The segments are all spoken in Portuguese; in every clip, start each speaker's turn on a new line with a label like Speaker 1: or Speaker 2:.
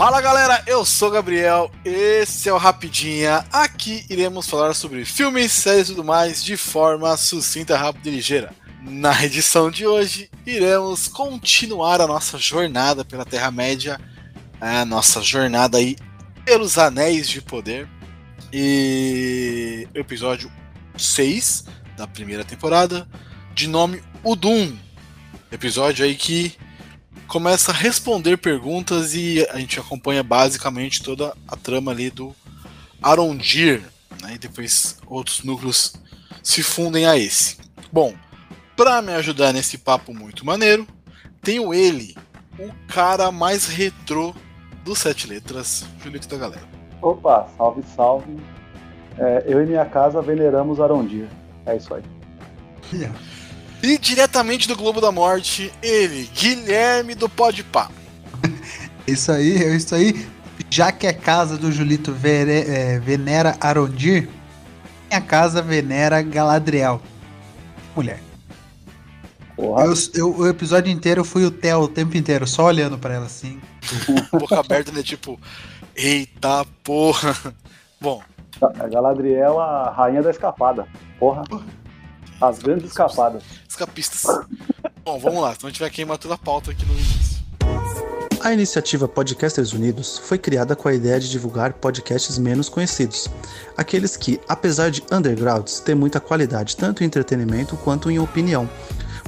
Speaker 1: Fala galera, eu sou o Gabriel, esse é o Rapidinha. Aqui iremos falar sobre filmes, séries e tudo mais de forma sucinta, rápida e ligeira. Na edição de hoje, iremos continuar a nossa jornada pela Terra-média, a nossa jornada aí pelos Anéis de Poder. E episódio 6 da primeira temporada, de nome Udum. Episódio aí que começa a responder perguntas e a gente acompanha basicamente toda a trama ali do Arondir, né? E depois outros núcleos se fundem a esse. Bom, para me ajudar nesse papo muito maneiro, tenho ele, o cara mais retrô dos sete letras, Julito da galera.
Speaker 2: Opa, salve, salve. É, eu e minha casa veneramos Arondir. É isso aí.
Speaker 1: E diretamente do Globo da Morte, ele, Guilherme do Podpah.
Speaker 3: isso aí, é isso aí. Já que a casa do Julito vere, é, venera Arondir, minha casa venera Galadriel. Mulher. Eu, eu, o episódio inteiro eu fui o Theo o tempo inteiro, só olhando para ela assim.
Speaker 1: Boca aberta, né? Tipo, eita porra. Bom.
Speaker 2: A Galadriel, a rainha da escapada. Porra. As grandes escapadas.
Speaker 1: Escapistas. Bom, vamos lá, senão a gente vai queimar toda a pauta aqui no início.
Speaker 4: A iniciativa Podcasters Unidos foi criada com a ideia de divulgar podcasts menos conhecidos, aqueles que, apesar de undergrounds, têm muita qualidade tanto em entretenimento quanto em opinião.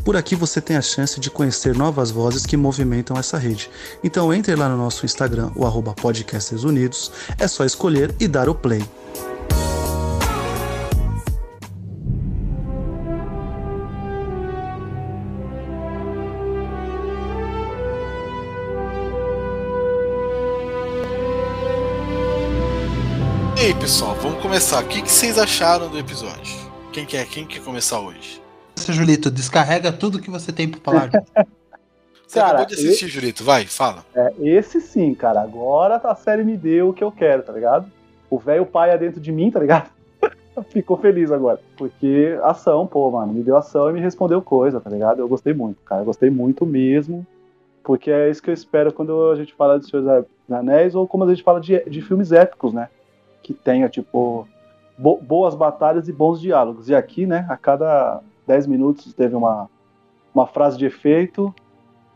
Speaker 4: Por aqui você tem a chance de conhecer novas vozes que movimentam essa rede. Então entre lá no nosso Instagram, o arroba Podcasters Unidos, é só escolher e dar o play.
Speaker 1: E aí, pessoal, vamos começar. O que, que vocês acharam do episódio? Quem quer, quem quer começar hoje?
Speaker 3: Seu Julito, descarrega tudo que você tem para falar.
Speaker 1: Você cara, acabou de assistir, esse... Julito, vai, fala.
Speaker 2: É, esse sim, cara. Agora a série me deu o que eu quero, tá ligado? O velho pai é dentro de mim, tá ligado? Ficou feliz agora. Porque ação, pô, mano, me deu ação e me respondeu coisa, tá ligado? Eu gostei muito, cara. Eu gostei muito mesmo. Porque é isso que eu espero quando a gente fala de Senhor dos Anéis ou como a gente fala de, de filmes épicos, né? Que tenha, tipo, bo boas batalhas e bons diálogos. E aqui, né, a cada 10 minutos teve uma, uma frase de efeito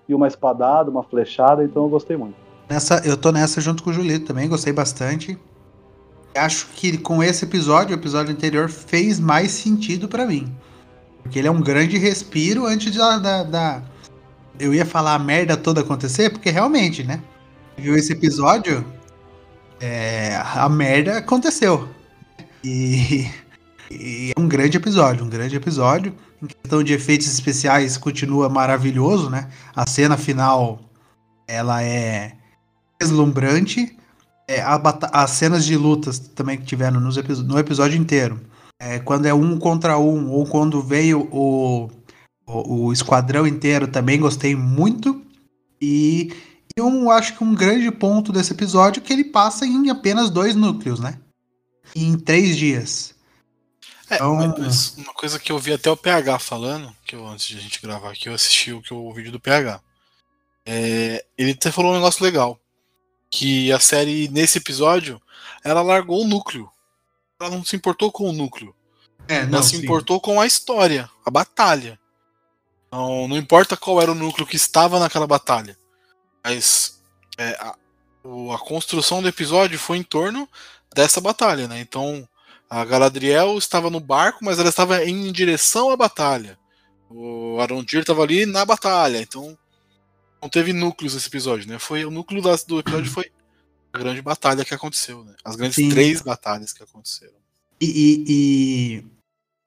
Speaker 2: e uma espadada, uma flechada, então eu gostei muito.
Speaker 3: Nessa, eu tô nessa junto com o Julito também, gostei bastante. Acho que com esse episódio, o episódio anterior, fez mais sentido para mim. Porque ele é um grande respiro antes da, da, da, Eu ia falar a merda toda acontecer, porque realmente, né? Viu esse episódio? É, a merda aconteceu. E, e, é um grande episódio, um grande episódio. Em questão de efeitos especiais, continua maravilhoso, né? A cena final, ela é deslumbrante. É, as cenas de lutas também que tiveram nos no episódio inteiro. É, quando é um contra um, ou quando veio o, o, o esquadrão inteiro, também gostei muito. E eu acho que um grande ponto desse episódio é que ele passa em apenas dois núcleos, né? Em três dias.
Speaker 1: É, então... uma coisa que eu vi até o PH falando, que eu, antes de a gente gravar aqui, eu assisti o, que o vídeo do PH. É, ele até falou um negócio legal. Que a série, nesse episódio, ela largou o núcleo. Ela não se importou com o núcleo. É, ela não, se sim. importou com a história, a batalha. Não, não importa qual era o núcleo que estava naquela batalha. Mas é, a, a construção do episódio foi em torno dessa batalha, né? Então a Galadriel estava no barco, mas ela estava em direção à batalha. O Arondir estava ali na batalha, então não teve núcleos nesse episódio, né? Foi o núcleo das, do episódio foi a grande batalha que aconteceu, né? As grandes Sim. três batalhas que aconteceram.
Speaker 3: E, e, e,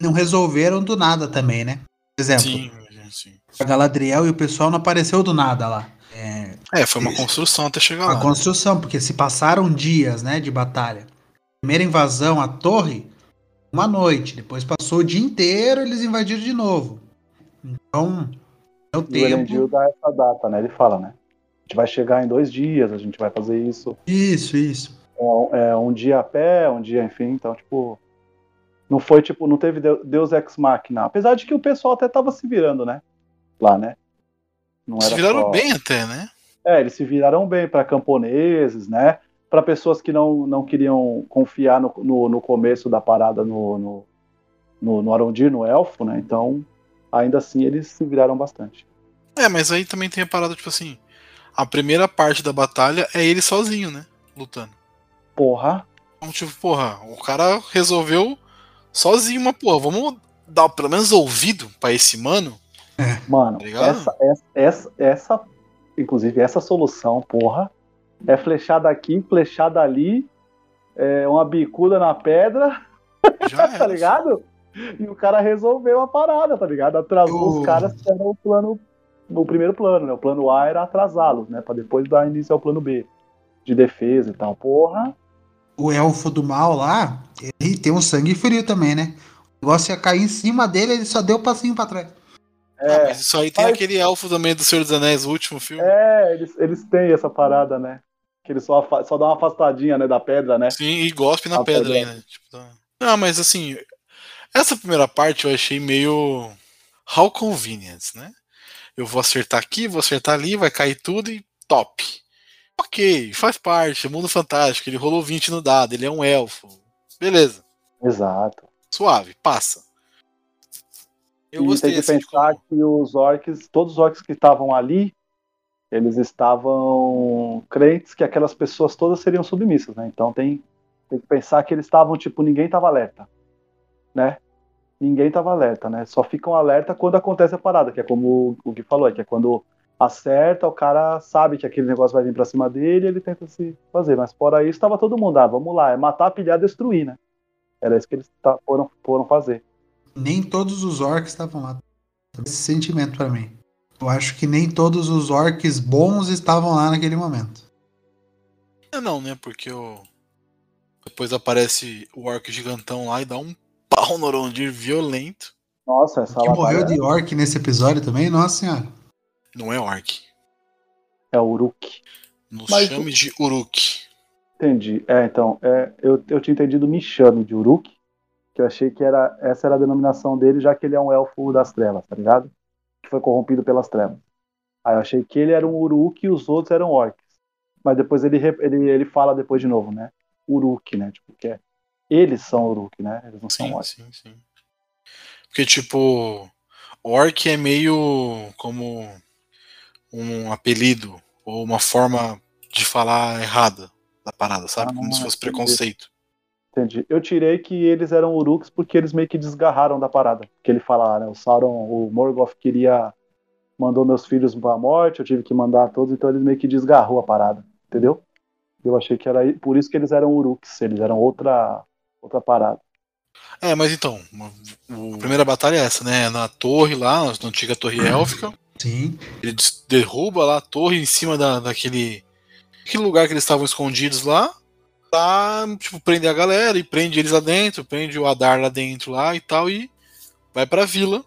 Speaker 3: não resolveram do nada também, né? Por exemplo, sim, sim. a Galadriel e o pessoal não apareceu do nada lá.
Speaker 1: É, é foi uma construção até chegar
Speaker 3: uma
Speaker 1: lá.
Speaker 3: Uma construção, porque se passaram dias, né, de batalha. Primeira invasão à torre, uma noite. Depois passou o dia inteiro, eles invadiram de novo. Então,
Speaker 2: é o tempo. O Elendil dá essa data, né? Ele fala, né? A gente vai chegar em dois dias, a gente vai fazer isso.
Speaker 3: Isso, isso.
Speaker 2: É, é um dia a pé, um dia, enfim. Então, tipo, não foi tipo, não teve Deus ex machina. Apesar de que o pessoal até tava se virando, né? Lá, né?
Speaker 1: Não se viraram só... bem até, né?
Speaker 2: É, eles se viraram bem para camponeses, né? Para pessoas que não, não queriam confiar no, no, no começo da parada no, no, no, no Arondir, no Elfo, né? Então, ainda assim, eles se viraram bastante.
Speaker 1: É, mas aí também tem a parada, tipo assim. A primeira parte da batalha é ele sozinho, né? Lutando.
Speaker 2: Porra.
Speaker 1: Então, tipo, porra, o cara resolveu sozinho, mas, porra, vamos dar pelo menos ouvido pra esse mano.
Speaker 2: Mano,
Speaker 1: Tá
Speaker 2: essa, essa, essa, essa, inclusive, essa solução, porra, é flechada aqui, flechada ali, é uma bicuda na pedra,
Speaker 1: Já
Speaker 2: tá ligado? E o cara resolveu a parada, tá ligado? Atrasou
Speaker 3: Eu-
Speaker 2: os caras que eram o plano, o primeiro plano, né? O plano A era atrasá-los, né? Pra depois dar início ao plano B, de defesa e tal. Porra,
Speaker 3: O elfo do mal lá, ele tem um sangue frio também, né? O negócio ia cair em cima dele, ele só deu um passinho pra trás.
Speaker 1: Ah,
Speaker 2: é,
Speaker 1: mas isso aí tem
Speaker 2: Mas-
Speaker 1: aquele elfo também do Senhor dos Anéis, o último filme.
Speaker 2: é eles, eles têm essa parada, né? Que eles só, só dão uma afastadinha, né, da pedra, né?
Speaker 1: Sim, e gospe na
Speaker 2: Ah,
Speaker 1: pedra
Speaker 2: pedra.
Speaker 1: aí, né? Tipo, tá- Não, mas assim, essa primeira parte eu achei meio. How convenient, né? Eu vou acertar aqui, vou acertar ali, vai cair tudo e top. Ok, faz parte, mundo fantástico, ele rolou 20 no dado, ele é um elfo. Beleza,
Speaker 2: Exato.
Speaker 1: suave, passa. Eu
Speaker 2: e
Speaker 1: gostei
Speaker 2: tem que pensar que os orcs, todos os orcs que estavam ali, eles estavam crentes que aquelas pessoas todas seriam submissas, né? Então tem, tem que pensar que eles estavam, tipo, ninguém estava alerta, né? Ninguém estava alerta, né? Só ficam alerta quando acontece a parada, que é como o Gui falou, que é quando acerta, o cara sabe que aquele negócio vai vir pra cima dele e ele tenta se fazer. Mas fora isso, estava todo mundo, ah, vamos lá, é matar, pilhar, destruir, né? Era isso que eles foram, foram fazer.
Speaker 3: Nem todos os orcs estavam lá. Esse sentimento pra mim. Eu acho que nem todos os orcs bons estavam lá naquele momento.
Speaker 1: É não, né? Porque o. Depois aparece o orc gigantão lá e dá um pau no Orondir violento.
Speaker 2: Nossa, essa
Speaker 3: que morreu de orc nesse episódio também, nossa senhora.
Speaker 1: Não é orc.
Speaker 2: é Uruk.
Speaker 1: Nos
Speaker 2: Mas
Speaker 1: chame de Uruk.
Speaker 2: Entendi. É, então, é, eu, eu tinha entendido me chame de Uruk, que eu achei que era essa era a denominação dele, já que ele é um elfo das trevas, tá ligado? Que foi corrompido pelas trevas. Aí eu achei que ele era um Uruk e os outros eram orcs. Mas depois ele, ele, ele fala depois de novo, né? Uruk, né? Tipo, que é. Eles são Uruk, né? Eles não são
Speaker 1: Sim,
Speaker 2: orcs.
Speaker 1: sim, sim. Porque, tipo, orc é meio como um apelido ou uma forma de falar errada da parada, sabe? como se
Speaker 2: Ah,
Speaker 1: fosse preconceito.
Speaker 2: Entendi. Eu tirei que eles eram Uruks porque eles meio que desgarraram da parada. Que ele fala, né? O Sauron, o Morgoth queria. mandou meus filhos pra morte, eu tive que mandar todos, então eles meio que desgarrou a parada. Entendeu? Eu achei que era por isso que eles eram Uruks, eles eram outra, outra parada.
Speaker 1: É, mas então, a primeira batalha é essa, né? Na torre lá, na antiga torre élfica.
Speaker 3: Sim.
Speaker 1: Ele derruba lá a torre em cima da, daquele aquele lugar que eles estavam escondidos lá. Pra, tipo, prender a galera e prende eles lá dentro, prende o Adar lá dentro lá e tal, e vai pra vila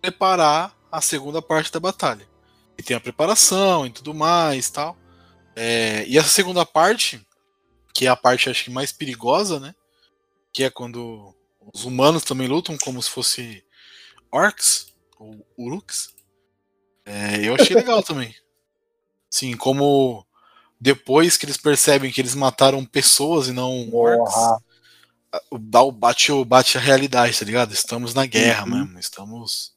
Speaker 1: preparar a segunda parte da batalha. E tem a preparação e tudo mais tal. É, e essa segunda parte, que é a parte acho que mais perigosa, né? Que é quando os humanos também lutam como se fosse orcs ou uruks. É, eu achei legal também. Sim, como depois que eles percebem que eles mataram pessoas e não orcs, dá o bate, o- bate a realidade, tá ligado? Estamos na guerra
Speaker 2: Uhum.
Speaker 1: mesmo, estamos.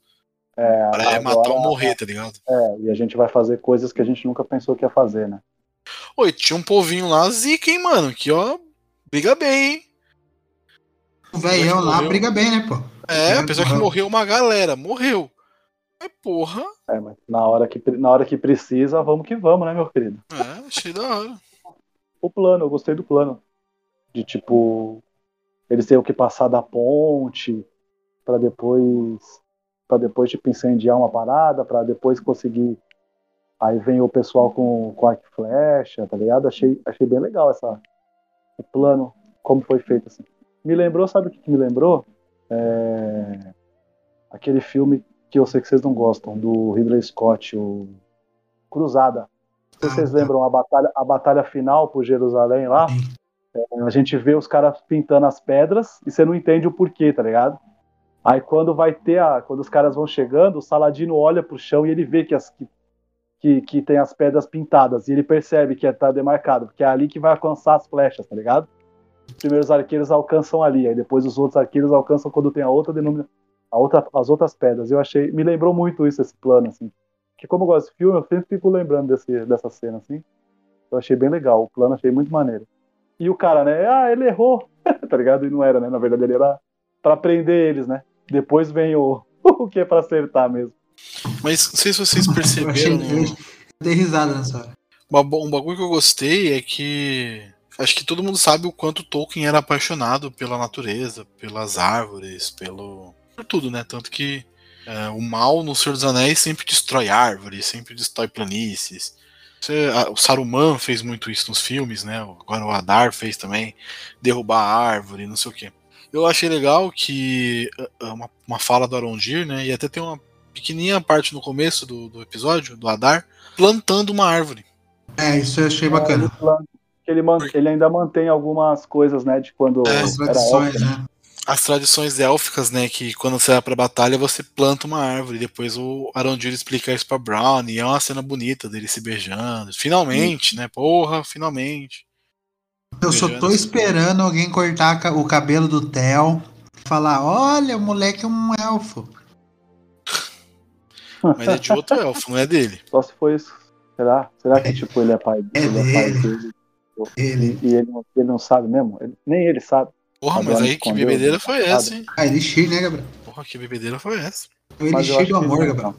Speaker 2: É,
Speaker 1: Para é
Speaker 2: agora-
Speaker 1: matar ou morrer, tá ligado?
Speaker 2: é, e a gente vai fazer coisas que a gente nunca pensou que ia fazer, né?
Speaker 1: Oi, tinha um povinho lá, zica, hein, mano? Que ó, briga bem, hein?
Speaker 3: O velhão lá
Speaker 1: morreu.
Speaker 3: briga bem, né, pô?
Speaker 1: É,
Speaker 3: É,
Speaker 1: apesar que
Speaker 3: morreu.
Speaker 1: morreu uma galera, morreu. Mas porra,
Speaker 2: É, mas na hora que, na hora que precisa, vamos que vamos, né, meu querido?
Speaker 1: é, achei da hora.
Speaker 2: o plano, eu gostei do plano. De tipo, eles terem que passar da ponte pra depois para depois tipo incendiar uma parada, pra depois conseguir aí vem o pessoal com com arco e flecha, tá ligado? Achei achei bem legal essa o plano como foi feito assim. Me lembrou, sabe o que, que me lembrou? É, aquele filme que eu sei que vocês não gostam do Ridley Scott, o Cruzada. Não sei se vocês
Speaker 3: Ah, tá.
Speaker 2: lembram a batalha, a batalha final por Jerusalém lá. É, a gente vê os caras pintando as pedras e você não entende o porquê, tá ligado? Aí quando vai ter a. Quando os caras vão chegando, o Saladino olha pro chão e ele vê que, as, que que, que tem as pedras pintadas. E ele percebe que tá demarcado, porque é ali que vai alcançar as flechas, tá ligado? Os primeiros arqueiros alcançam ali, aí depois os outros arqueiros alcançam quando tem a outra denominação. A outra, as outras pedras. Eu achei. Me lembrou muito isso, esse plano, assim. Que como eu gosto de filme, eu sempre fico lembrando desse, dessa cena, assim. Eu achei bem legal. O plano achei muito maneiro. E o cara, né? Ah, ele errou. tá ligado? E não era, né? Na verdade, ele era pra prender eles, né? Depois vem o, o que é pra acertar mesmo.
Speaker 1: Mas não sei se vocês perceberam.
Speaker 3: Eu, achei, eu dei risada nessa hora.
Speaker 1: Um bagulho que eu gostei é que. Acho que todo mundo sabe o quanto Tolkien era apaixonado pela natureza, pelas árvores, pelo. Por tudo, né? Tanto que é, o mal no Senhor dos Anéis sempre destrói árvores, sempre destrói planícies. Você, a, o Saruman fez muito isso nos filmes, né? Agora o Adar fez também, derrubar a árvore, não sei o quê. Eu achei legal que uma, uma fala do Arondir, né? E até tem uma pequenininha parte no começo do, do episódio, do Adar, plantando uma árvore.
Speaker 3: É, isso eu achei bacana.
Speaker 2: É, ele, ele, ele, ainda mantém algumas coisas, né, de quando
Speaker 3: é, as tradições, élfica, né?
Speaker 1: As tradições élficas, né, que quando você vai pra batalha você planta uma árvore, depois o Arondir explica isso pra Brown, e é uma cena bonita dele se beijando. Finalmente, né, porra, finalmente.
Speaker 3: Eu só tô esperando alguém cortar o cabelo do Theo falar, olha, o moleque é um elfo.
Speaker 1: Mas é de outro elfo, não é dele.
Speaker 2: Só se foi isso. Será? Será que, tipo, ele é pai,
Speaker 3: é
Speaker 2: ele
Speaker 3: dele.
Speaker 2: é pai dele?
Speaker 3: Ele.
Speaker 2: E, e ele, não, ele não sabe mesmo? Ele, nem ele sabe.
Speaker 1: Porra, mas aí que bebedeira foi essa, hein?
Speaker 3: Ah, Elixir, né, Gabriel?
Speaker 1: Porra, que bebedeira foi essa?
Speaker 3: O Elixir do amor, Gabriel.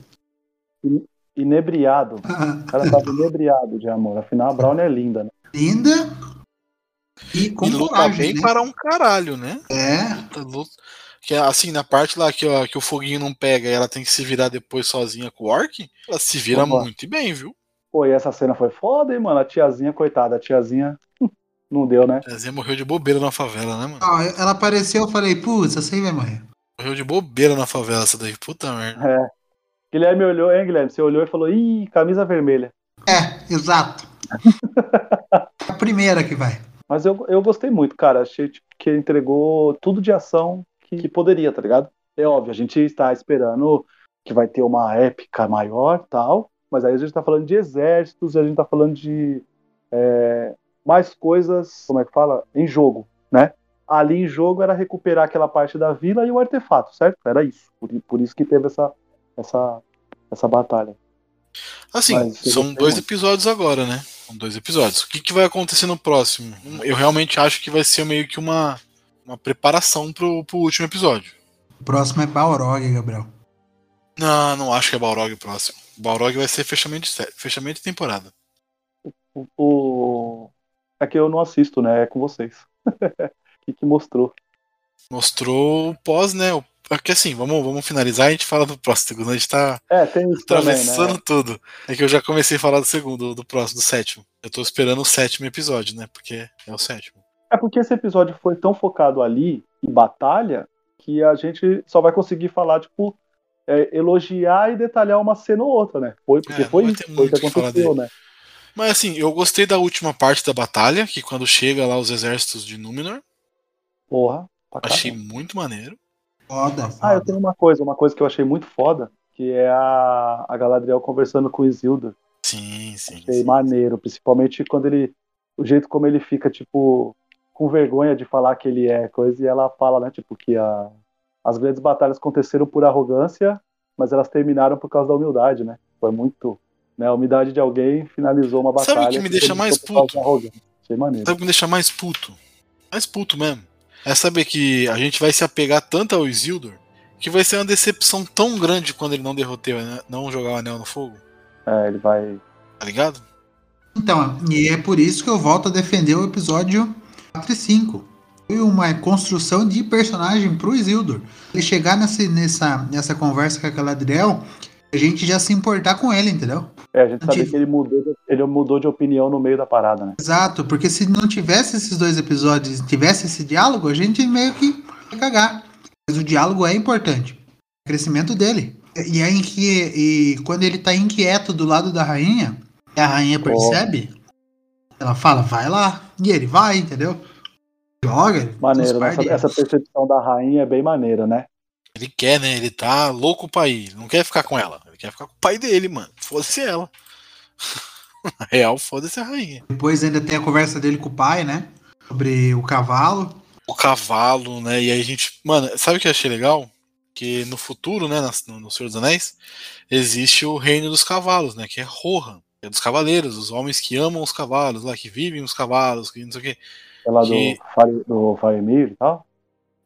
Speaker 2: Inebriado. O cara tava inebriado de amor. Afinal, a Brown é linda, né?
Speaker 3: Linda. E com
Speaker 1: e luta
Speaker 3: coragem,
Speaker 1: bem
Speaker 3: né?
Speaker 1: para um caralho, né?
Speaker 3: É.
Speaker 1: Luta, luta. Que assim, na parte lá que, ó, que o foguinho não pega e ela tem que se virar depois sozinha com o orc, ela se vira
Speaker 2: Opa.
Speaker 1: muito bem, viu?
Speaker 2: Pô, e essa cena foi foda, hein, mano? A tiazinha, coitada, a tiazinha não deu, né?
Speaker 1: A Zé morreu de bobeira na favela, né, mano?
Speaker 3: Ó, ela apareceu, eu falei, putz, essa aí vai morrer.
Speaker 1: Morreu de bobeira na favela essa daí, puta merda.
Speaker 2: É. Guilherme olhou, hein, Guilherme? Você olhou e falou, ih, camisa vermelha.
Speaker 3: É, exato. a primeira que vai.
Speaker 2: Mas eu, eu gostei muito, cara. Achei tipo, que entregou tudo de ação que, que poderia, tá ligado? É óbvio, a gente está esperando que vai ter uma épica maior tal, mas aí a gente tá falando de exércitos, a gente tá falando de é, mais coisas, como é que fala? Em jogo, né? Ali em jogo era recuperar aquela parte da vila e o artefato, certo? Era isso. Por, por isso que teve essa, essa, essa batalha.
Speaker 1: Assim,
Speaker 2: Mas
Speaker 1: são dois
Speaker 2: muito.
Speaker 1: episódios agora, né? São dois episódios. O que, que vai acontecer no próximo? Eu realmente acho que vai ser meio que uma, uma preparação pro, pro último episódio.
Speaker 3: O próximo é Balrog, Gabriel.
Speaker 1: Não, não acho que é Balrog o próximo. Balrog vai ser fechamento de, fechamento de temporada.
Speaker 2: O, o- É que eu não assisto, né? É com vocês. O que, que mostrou?
Speaker 1: Mostrou o pós, né? O- Porque assim, vamos, vamos finalizar e a gente fala do próximo. Senão a gente tá
Speaker 2: É, também,
Speaker 1: atravessando
Speaker 2: né?
Speaker 1: tudo. É que eu já comecei a falar do segundo, do próximo, do sétimo. Eu tô esperando o sétimo episódio, né? Porque é o sétimo.
Speaker 2: É porque esse episódio foi tão focado ali, em batalha, que a gente só vai conseguir falar, tipo, é, elogiar e detalhar uma cena ou outra, né? Foi, porque
Speaker 1: É,
Speaker 2: foi isso, foi o que
Speaker 1: que
Speaker 2: aconteceu, né?
Speaker 1: Mas assim, eu gostei da última parte da batalha, que quando chega lá os exércitos de Númenor,
Speaker 2: Porra. pra
Speaker 1: achei
Speaker 2: caramba.
Speaker 1: muito maneiro.
Speaker 3: Foda,
Speaker 2: Ah, eu
Speaker 3: foda.
Speaker 2: tenho uma coisa, uma coisa que eu achei muito foda, que é a, a Galadriel conversando com o Isildur.
Speaker 1: Sim, sim.
Speaker 2: Achei
Speaker 1: sim.
Speaker 2: maneiro, principalmente quando ele. O jeito como ele fica, tipo, com vergonha de falar que ele é coisa, e ela fala, né, tipo, que a, as grandes batalhas aconteceram por arrogância, mas elas terminaram por causa da humildade, né? Foi muito. Né, a humildade de alguém finalizou uma
Speaker 1: Sabe o
Speaker 2: batalha.
Speaker 1: que me deixa mais puto? Sabe o que me deixa mais puto? Mais puto mesmo. É saber que a gente vai se apegar tanto ao Isildur que vai ser uma decepção tão grande quando ele não derrotar, né? não jogar o anel no fogo.
Speaker 2: É, ele vai.
Speaker 1: Tá ligado?
Speaker 3: Então, e é por isso que eu volto a defender o episódio 4 e 5. Foi uma construção de personagem pro Isildur. Ele chegar nessa, nessa, nessa conversa com a Galadriel, a gente já se importar com ele, entendeu?
Speaker 2: É, a gente sabe que ele mudou, de- ele mudou de opinião no meio da parada, né?
Speaker 3: Exato, porque se não tivesse esses dois episódios, tivesse esse diálogo, a gente meio que ia cagar. Mas o diálogo é importante. O crescimento dele. E, é que, e quando ele tá inquieto do lado da rainha, e a rainha percebe, ela fala, vai lá. E ele vai, entendeu? Joga.
Speaker 2: Maneiro, né? essa, essa percepção da rainha é bem maneira, né?
Speaker 1: Ele quer, né? Ele tá louco pra ir. Ele não quer ficar com ela. Ele quer ficar com o pai dele, mano. Fosse ela. Na real, foda-se a rainha.
Speaker 3: Depois ainda tem a conversa dele com o pai, né? Sobre o cavalo.
Speaker 1: O cavalo, né? E aí a gente. Mano, sabe o que eu achei legal? Que no futuro, né, no, no Senhor dos Anéis, existe o reino dos cavalos, né? Que é Rohan. que É dos cavaleiros, os homens que amam os cavalos, lá, que vivem os cavalos, que não sei o quê.
Speaker 2: É lá
Speaker 1: Que-
Speaker 2: do, Fare- do e tal.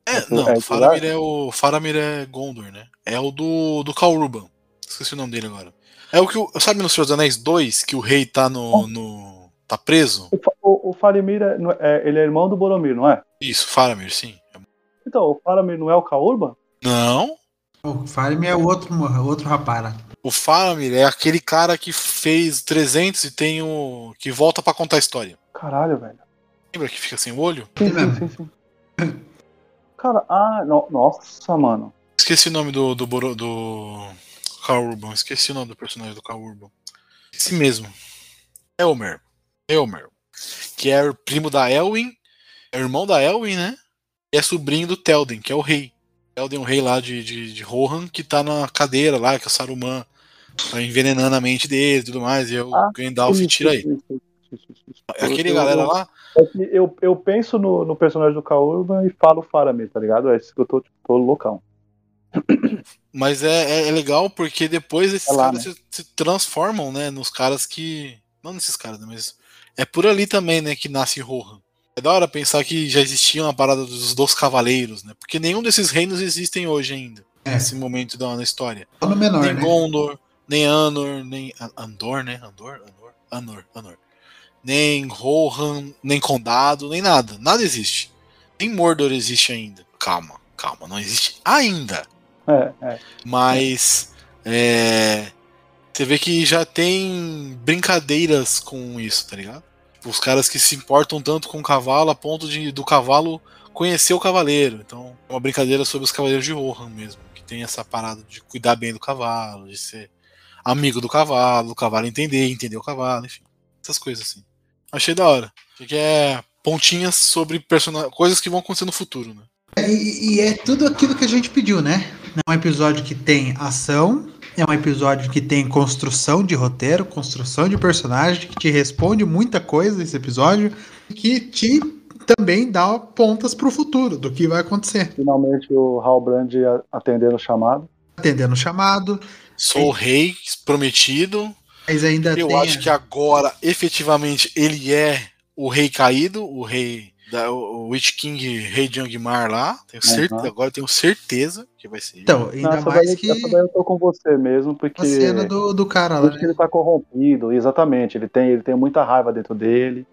Speaker 1: É,
Speaker 2: É,
Speaker 1: não,
Speaker 2: é
Speaker 1: Faramir é o. Faramir é Gondor, né? É o do, do Calruban. Esqueci o nome dele agora. É o que o. Sabe no Senhor dos Anéis 2 que o rei tá no. no tá preso?
Speaker 2: O, o, o Faramir, é, é- é- ele é irmão do Boromir, não é?
Speaker 1: Isso, Faramir, sim.
Speaker 2: Então, o Faramir não é o Kaurban?
Speaker 1: Não.
Speaker 3: O Faramir é o outro, outro rapaz.
Speaker 1: O Faramir é aquele cara que fez 300 e tem o. que volta pra contar a história.
Speaker 2: Caralho, velho.
Speaker 1: Lembra que fica sem o olho?
Speaker 2: Sim, sim, sim, sim. Cara, ah, no- nossa, mano.
Speaker 1: Esqueci o nome do. do, Boro- do Carl Urban. Esqueci o nome do personagem do Carl Urban. Esse mesmo. Elmer. Elmer. Que é o primo da Elwin. É irmão da Elwin, né? E é sobrinho do Telden, que é o rei. Telden é o rei lá de, de, de Rohan, que tá na cadeira lá, que é o Saruman tá envenenando a mente dele e tudo mais. E aí o
Speaker 2: Ah,
Speaker 1: Gandalf tira aí.
Speaker 2: Isso, isso, isso, isso, isso.
Speaker 1: Aquele
Speaker 2: Eu-
Speaker 1: galera lá.
Speaker 2: é que eu, eu penso no, no personagem do Kaurban e falo Faramir, tá ligado? É isso que eu tô, tipo, tô loucão.
Speaker 1: Mas é, é, é legal porque depois esses
Speaker 2: É lá,
Speaker 1: caras se, se transformam, né, nos caras que. Não nesses caras, né, mas é por ali também, né, que nasce Rohan. É da hora pensar que já existia uma parada dos, dos cavaleiros, né? Porque nenhum desses reinos existem hoje ainda.
Speaker 3: É.
Speaker 1: Nesse momento da, da história.
Speaker 3: No menor,
Speaker 1: nem
Speaker 3: né?
Speaker 1: Gondor, nem Anor, nem. An- Andor, né? Andor? Andor? Anor, Anor. Nem Rohan, nem Condado, nem nada. Nada existe. Nem Mordor existe ainda. Calma, calma, não existe ainda.
Speaker 2: É, é.
Speaker 1: Mas é, você vê que já tem brincadeiras com isso, tá ligado? Os caras que se importam tanto com o cavalo a ponto de do cavalo conhecer o cavaleiro. Então, é uma brincadeira sobre os cavaleiros de Rohan mesmo, que tem essa parada de cuidar bem do cavalo, de ser amigo do cavalo, o cavalo entender, entender o cavalo, enfim. Essas coisas assim. Achei da hora. Que é pontinhas sobre persona coisas que vão acontecer no futuro, né?
Speaker 3: E, e é tudo aquilo que a gente pediu, né? É um episódio que tem ação, é um episódio que tem construção de roteiro, construção de personagem, que te responde muita coisa esse episódio, e que te também dá pontas pro futuro, do que vai acontecer.
Speaker 2: Finalmente o Halbrand a- atendendo o chamado.
Speaker 3: Atendendo o chamado,
Speaker 1: Sou o rei prometido,
Speaker 3: mas ainda
Speaker 1: Eu
Speaker 3: tem.
Speaker 1: acho que agora, efetivamente, ele é o rei caído, o rei da, o Witch King, rei de Angmar lá. Tenho certeza,
Speaker 2: Uhum.
Speaker 1: agora tenho certeza que vai ser.
Speaker 3: Então, ainda
Speaker 2: Não,
Speaker 3: mais
Speaker 2: daí,
Speaker 3: que
Speaker 2: eu tô com você mesmo, porque.
Speaker 3: a cena do, do cara lá, né?
Speaker 2: ele tá corrompido, exatamente. Ele tem, ele tem muita raiva dentro dele.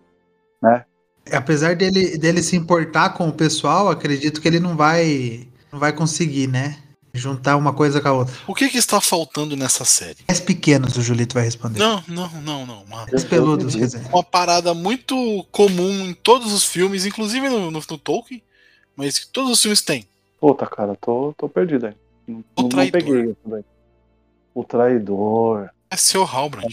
Speaker 3: Apesar dele, dele se importar com o pessoal, acredito que ele não vai não vai conseguir, né? Juntar uma coisa com a outra.
Speaker 1: O que, que está faltando nessa série?
Speaker 3: Pés pequenos, o Julito vai responder.
Speaker 1: Não, não, não, não. Uma,
Speaker 3: Pés peludos, quer dizer.
Speaker 1: uma parada muito comum em todos os filmes, inclusive no, no, no Tolkien, mas que todos os filmes têm.
Speaker 2: Puta, cara, tô, tô perdido aí. Não,
Speaker 1: O
Speaker 2: não- não
Speaker 1: traidor.
Speaker 2: peguei isso daí. O traidor.
Speaker 1: É seu Halbrand.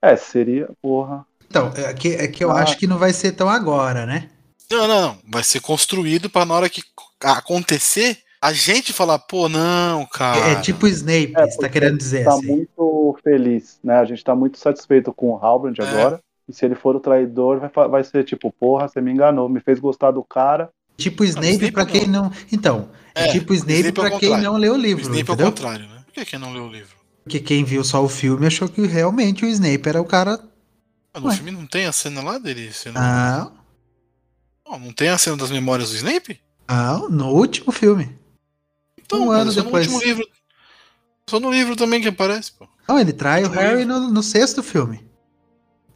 Speaker 2: É, seria, porra.
Speaker 3: Então, é que, é que eu
Speaker 2: Ah.
Speaker 3: acho que não vai ser tão agora, né?
Speaker 1: Não, não, não. Vai ser construído pra na hora que acontecer, a gente falar, pô, não, cara.
Speaker 3: É, tipo Snape,
Speaker 2: É,
Speaker 3: você tá querendo dizer
Speaker 2: Tá
Speaker 3: assim.
Speaker 2: muito feliz, né? A gente tá muito satisfeito com o Halbrand
Speaker 1: É.
Speaker 2: agora. E se ele for o traidor, vai, vai ser tipo, porra, você me enganou, me fez gostar do cara.
Speaker 3: Tipo Snape,
Speaker 1: Snape
Speaker 3: pra quem não. Então, é,
Speaker 1: É,
Speaker 3: tipo Snape,
Speaker 1: Snape é o
Speaker 3: pra quem não leu o
Speaker 1: O
Speaker 3: livro,
Speaker 1: Snape é o
Speaker 3: entendeu?
Speaker 1: contrário, né? Por que, que não leu o livro?
Speaker 3: Porque quem viu só o filme achou que realmente o Snape era o cara.
Speaker 1: Ah, no
Speaker 3: Ué.
Speaker 1: filme não tem a cena lá dele.
Speaker 3: Ah,
Speaker 1: Não, não tem a cena das memórias do Snape?
Speaker 3: ah, no último filme.
Speaker 1: Então,
Speaker 3: Um ano
Speaker 1: só
Speaker 3: depois.
Speaker 1: no último livro. Só no livro também que aparece, pô.
Speaker 3: Não, ele trai o Harry no, no sexto filme.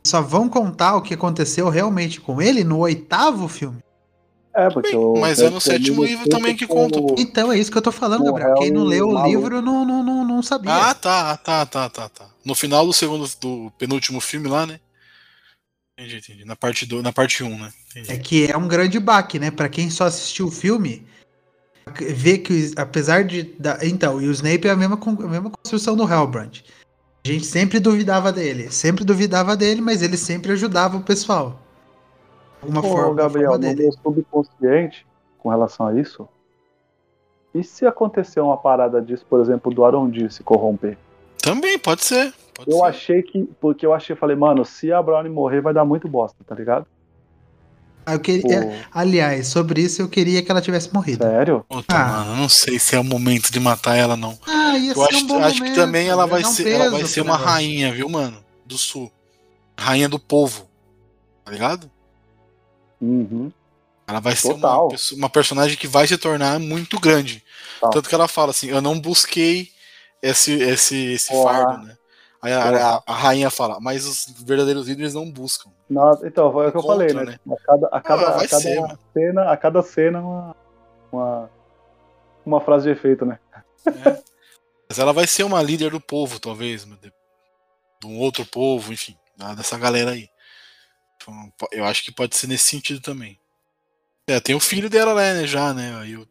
Speaker 3: Só vão contar o que aconteceu realmente com ele no oitavo filme.
Speaker 2: É, porque
Speaker 1: Bem,
Speaker 2: o.
Speaker 1: mas é no sétimo livro também que conta, pô.
Speaker 3: Então é isso que eu tô falando,
Speaker 2: O
Speaker 3: Gabriel. Quem não leu o livro não, não, não, não sabia.
Speaker 1: Ah, tá, tá, tá, tá, tá. No final do segundo, do penúltimo filme lá, né? Entendi, entendi. Na parte, do, na parte 1, né? Entendi.
Speaker 3: É que é um grande baque, né? Pra quem só assistiu o filme, vê que apesar de. da- então, e o Snape é a mesma, a mesma construção do Hellbrand. A gente sempre duvidava dele, sempre duvidava dele, mas ele sempre ajudava o pessoal. De Alguma
Speaker 2: Ô,
Speaker 3: forma,
Speaker 2: Gabriel,
Speaker 3: forma
Speaker 2: no
Speaker 3: dele.
Speaker 2: meu subconsciente, com relação a isso, e se acontecer uma parada disso, por exemplo, do Arondir se corromper?
Speaker 1: Também, pode ser. Pode
Speaker 2: Eu
Speaker 1: ser.
Speaker 2: achei que. Porque eu achei, falei, mano, se a Brownie morrer, vai dar muito bosta, tá ligado?
Speaker 3: Eu queria-
Speaker 2: Pô,
Speaker 3: aliás, sobre isso eu queria que ela tivesse morrido.
Speaker 2: sério?
Speaker 1: Puta,
Speaker 3: Ah.
Speaker 1: mano, eu não sei se é o momento de matar ela, não.
Speaker 3: Ah, ia
Speaker 1: Eu
Speaker 3: ser
Speaker 1: acho,
Speaker 3: um bom
Speaker 1: acho que
Speaker 3: momento,
Speaker 1: também ela
Speaker 3: ia
Speaker 1: vai ser, ela vai ser uma
Speaker 3: negócio.
Speaker 1: rainha, viu, mano? Do sul. Rainha do povo. Tá ligado?
Speaker 2: Uhum.
Speaker 1: Ela vai ser uma,
Speaker 2: Total.
Speaker 1: uma personagem que vai se tornar muito grande.
Speaker 2: Tá.
Speaker 1: Tanto que ela fala assim: eu não busquei esse, esse, esse
Speaker 2: Porra.
Speaker 1: fardo, né? Aí a, a- a rainha fala, mas os verdadeiros líderes não buscam.
Speaker 2: Nossa, então, foi o que eu falei, né?
Speaker 1: né?
Speaker 2: A cada, a cada,
Speaker 1: vai
Speaker 2: a cada
Speaker 1: ser, mano.
Speaker 2: cena, a cada cena uma, uma, uma frase de efeito, né?
Speaker 1: né? Mas ela vai ser uma líder do povo, talvez, né? de, de um outro povo, enfim, dessa galera aí. Então, eu acho que pode ser nesse sentido também. É, tem o filho dela né, já, né? Aí o,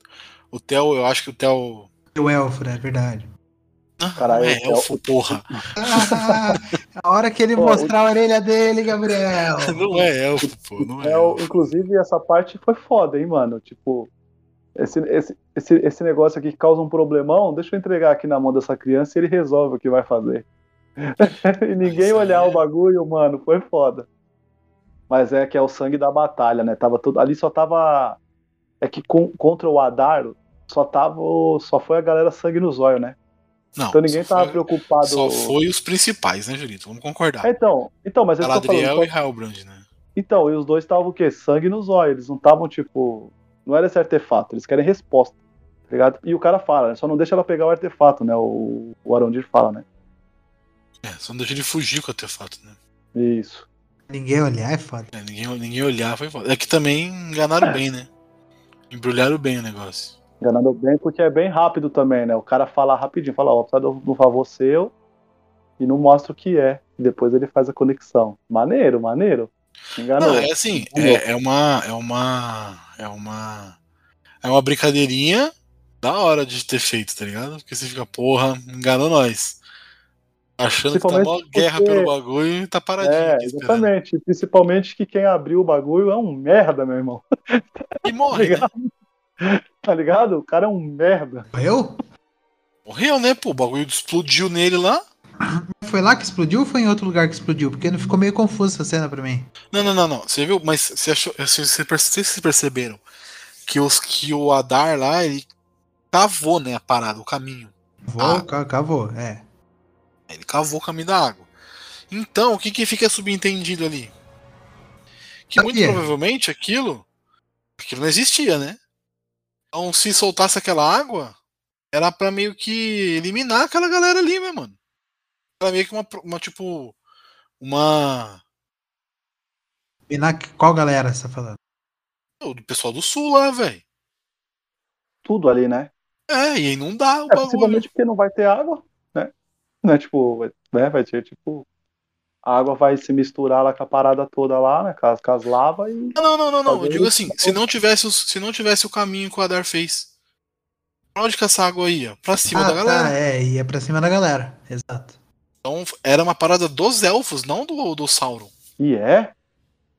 Speaker 1: o Theo, eu acho que o Theo.
Speaker 3: O elfo, é verdade.
Speaker 1: Ah,
Speaker 2: Caralho,
Speaker 1: é
Speaker 2: o Theo-
Speaker 1: elfo, porra.
Speaker 3: Ah, a hora que ele
Speaker 2: Pô,
Speaker 3: mostrar a orelha dele, Gabriel.
Speaker 1: Não é elfo, pô. Não é
Speaker 2: É,
Speaker 1: elfo.
Speaker 2: inclusive, essa parte foi foda, hein, mano? Tipo, esse, esse, esse, esse negócio aqui que causa um problemão, deixa eu entregar aqui na mão dessa criança e ele resolve o que vai fazer. e ninguém
Speaker 1: aí
Speaker 2: olhar
Speaker 1: é-
Speaker 2: o bagulho, mano, foi foda. Mas é que é o sangue da batalha, né? Tava tudo, ali só tava. É que com- contra o Adar só tava. o- Só foi a galera sangue no zóio, né?
Speaker 1: Não,
Speaker 2: Então ninguém
Speaker 1: só
Speaker 2: tava
Speaker 1: foi,
Speaker 2: preocupado.
Speaker 1: Só foi os principais, né, Julito? Vamos concordar.
Speaker 2: É, então, então, mas é.
Speaker 1: Galadriel
Speaker 2: Então-
Speaker 1: e Halbrand, né?
Speaker 2: Então, e os dois estavam o quê? Sangue no zóio. Eles não estavam, tipo. Não era esse artefato, eles querem resposta. Tá ligado? E o cara fala, né? Só não deixa ela pegar o artefato, né? O, o Arondir fala, né?
Speaker 1: É, só não deixa ele fugir com o artefato, né?
Speaker 2: Isso.
Speaker 3: Ninguém olhar é foda.
Speaker 1: É, ninguém, ninguém olhar foi foda. É que também enganaram bem, né? Embrulharam bem o negócio.
Speaker 2: Enganando bem, porque é bem rápido também, né? O cara fala rapidinho, fala, ó, precisa de um favor seu e não mostra o que é. E depois ele faz a conexão. Maneiro, maneiro. Enganou.
Speaker 1: Não, é assim, é, é uma. É uma. É uma. É uma brincadeirinha da hora de ter feito, tá ligado? Porque você fica, porra, enganou nós. Achando que tá mó guerra
Speaker 2: porque-
Speaker 1: pelo bagulho e tá paradinho
Speaker 2: É,
Speaker 1: esperando.
Speaker 2: exatamente. Principalmente que quem abriu o bagulho é um merda, meu irmão.
Speaker 1: E morre, né?
Speaker 2: Tá ligado? O cara é um merda.
Speaker 3: Eu?
Speaker 1: Morreu, né? Pô, o bagulho explodiu nele lá.
Speaker 3: Foi lá que explodiu ou foi em outro lugar que explodiu? Porque não ficou meio confuso essa cena pra mim.
Speaker 1: Não, não, não, não. Você viu? Mas você achou. Vocês perceberam que, os, que o Adar lá, ele cavou, né, a parada, o caminho.
Speaker 3: Vou,
Speaker 1: Ah.
Speaker 3: ca- cavou, é.
Speaker 1: Ele cavou o caminho da água. Então, o que, que fica subentendido ali? Que muito
Speaker 3: Sabia.
Speaker 1: provavelmente aquilo. Aquilo não existia, né? Então, se soltasse aquela água, era pra meio que eliminar aquela galera ali, né, mano? Era meio que uma, uma tipo. Uma.
Speaker 3: E na qual galera você tá falando?
Speaker 1: O pessoal do sul lá, velho.
Speaker 2: Tudo ali, né?
Speaker 1: É, ia inundar o
Speaker 2: É,
Speaker 1: bagulho.
Speaker 2: possivelmente porque não vai ter água, né? Não é tipo, né, vai ter tipo. A água vai se misturar lá com a parada toda lá, né? Com as, com as lavas e.
Speaker 1: Não, não, não, não. Eu digo assim, se não tivesse, se não tivesse o caminho que o Adar fez, pra onde que essa água ia? Pra cima
Speaker 3: ah,
Speaker 1: da galera.
Speaker 3: tá, é, ia pra cima da galera. Exato.
Speaker 1: Então era uma parada dos elfos, não do, do Sauron.
Speaker 2: E é?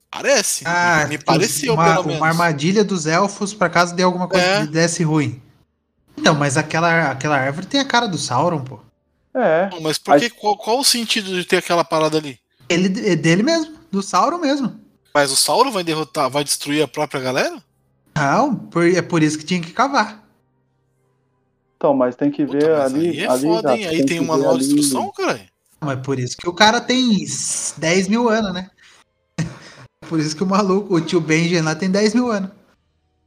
Speaker 1: Parece.
Speaker 3: Ah,
Speaker 1: me pareceu,
Speaker 3: uma,
Speaker 1: pelo menos.
Speaker 3: uma armadilha dos elfos pra caso de alguma coisa
Speaker 1: É.
Speaker 3: que desse ruim. Então, mas aquela, aquela árvore tem a cara do Sauron, pô.
Speaker 2: É.
Speaker 1: Não, Mas por que, qual, qual o sentido de ter aquela parada ali?
Speaker 3: Ele, é dele mesmo, do Sauron mesmo.
Speaker 1: Mas o Sauron vai derrotar, vai destruir a própria galera?
Speaker 3: Não, por- é por isso que tinha que cavar.
Speaker 2: Então, mas tem que
Speaker 1: Puta,
Speaker 2: ver ali.
Speaker 1: aí é
Speaker 2: ali,
Speaker 1: foda, hein? Aí tem um manual de
Speaker 2: ali-
Speaker 1: instrução, cara.
Speaker 3: Mas por isso que o cara tem 10 mil anos, né? Por isso que o maluco, o tio Benjen lá tem 10 mil anos.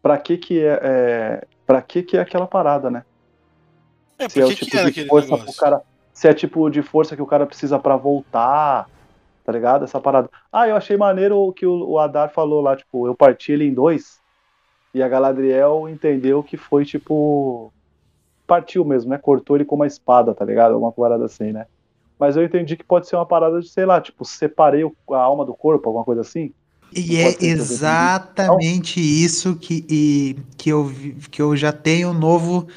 Speaker 2: Pra que que é, é. Pra que que é aquela parada, né?
Speaker 1: É,
Speaker 2: Se é
Speaker 1: por
Speaker 2: o
Speaker 1: que,
Speaker 2: tipo
Speaker 1: que era
Speaker 2: de
Speaker 1: aquele
Speaker 2: força pro cara. Se é tipo de força que o cara precisa pra voltar, tá ligado? Essa parada. Ah, eu achei maneiro o que o, Adar falou lá, tipo, eu parti ele em dois. E a Galadriel entendeu que foi tipo. Partiu mesmo, né? Cortou ele com uma espada, tá ligado? Uma parada assim, né? Mas eu entendi que pode ser uma parada de, sei lá, tipo, separei o- a alma do corpo, alguma coisa assim.
Speaker 3: E
Speaker 2: Não
Speaker 3: é exatamente isso que, e- que, eu, que eu já tenho um novo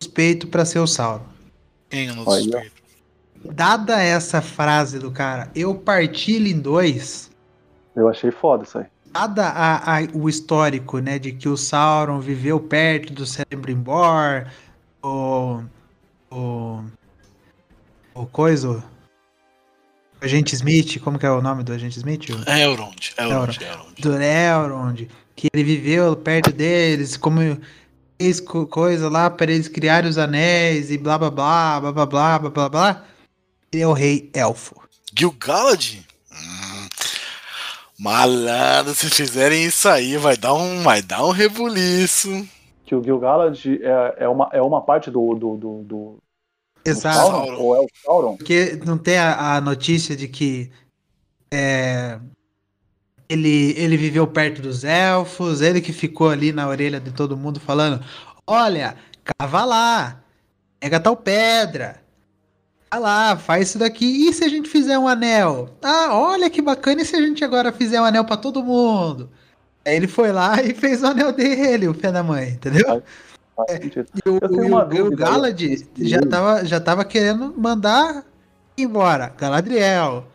Speaker 3: suspeito pra ser o Sauron.
Speaker 1: Quem é o
Speaker 2: Olha.
Speaker 1: suspeito?
Speaker 3: Dada essa frase do cara, eu parti ele em dois,
Speaker 2: Eu achei foda isso aí.
Speaker 3: dada a- a- o histórico, né, de que o Sauron viveu perto do Celebrimbor, o, o o coisa, o agente Smith, como que é o nome do agente Smith? O-
Speaker 1: É Elrond, Elrond, Elrond.
Speaker 3: do Elrond, que ele viveu perto deles, como fez co- coisa lá para eles criarem os anéis e blá blá blá, blá blá blá, blá blá blá. Ele é o rei elfo.
Speaker 1: Gil-galad? Hum, malandro, se fizerem isso aí, vai dar um, vai dar um rebuliço.
Speaker 2: Que o Gil-galad é, é, uma, é uma parte do, do, do, do,
Speaker 3: Exato.
Speaker 2: Sauron. Ou é o Sauron?
Speaker 3: Porque não tem a, a notícia de que é, ele, ele viveu perto dos elfos, ele que ficou ali na orelha de todo mundo falando: Olha, cava lá, pega tal pedra, vai lá, faz isso daqui. E se a gente fizer um anel? Ah, olha que bacana, e se a gente agora fizer um anel pra todo mundo? Aí ele foi lá e fez o anel dele, o pé da mãe, entendeu?
Speaker 2: Sentido.
Speaker 3: E o, o- o Galad já tava, já tava querendo mandar embora. Galadriel.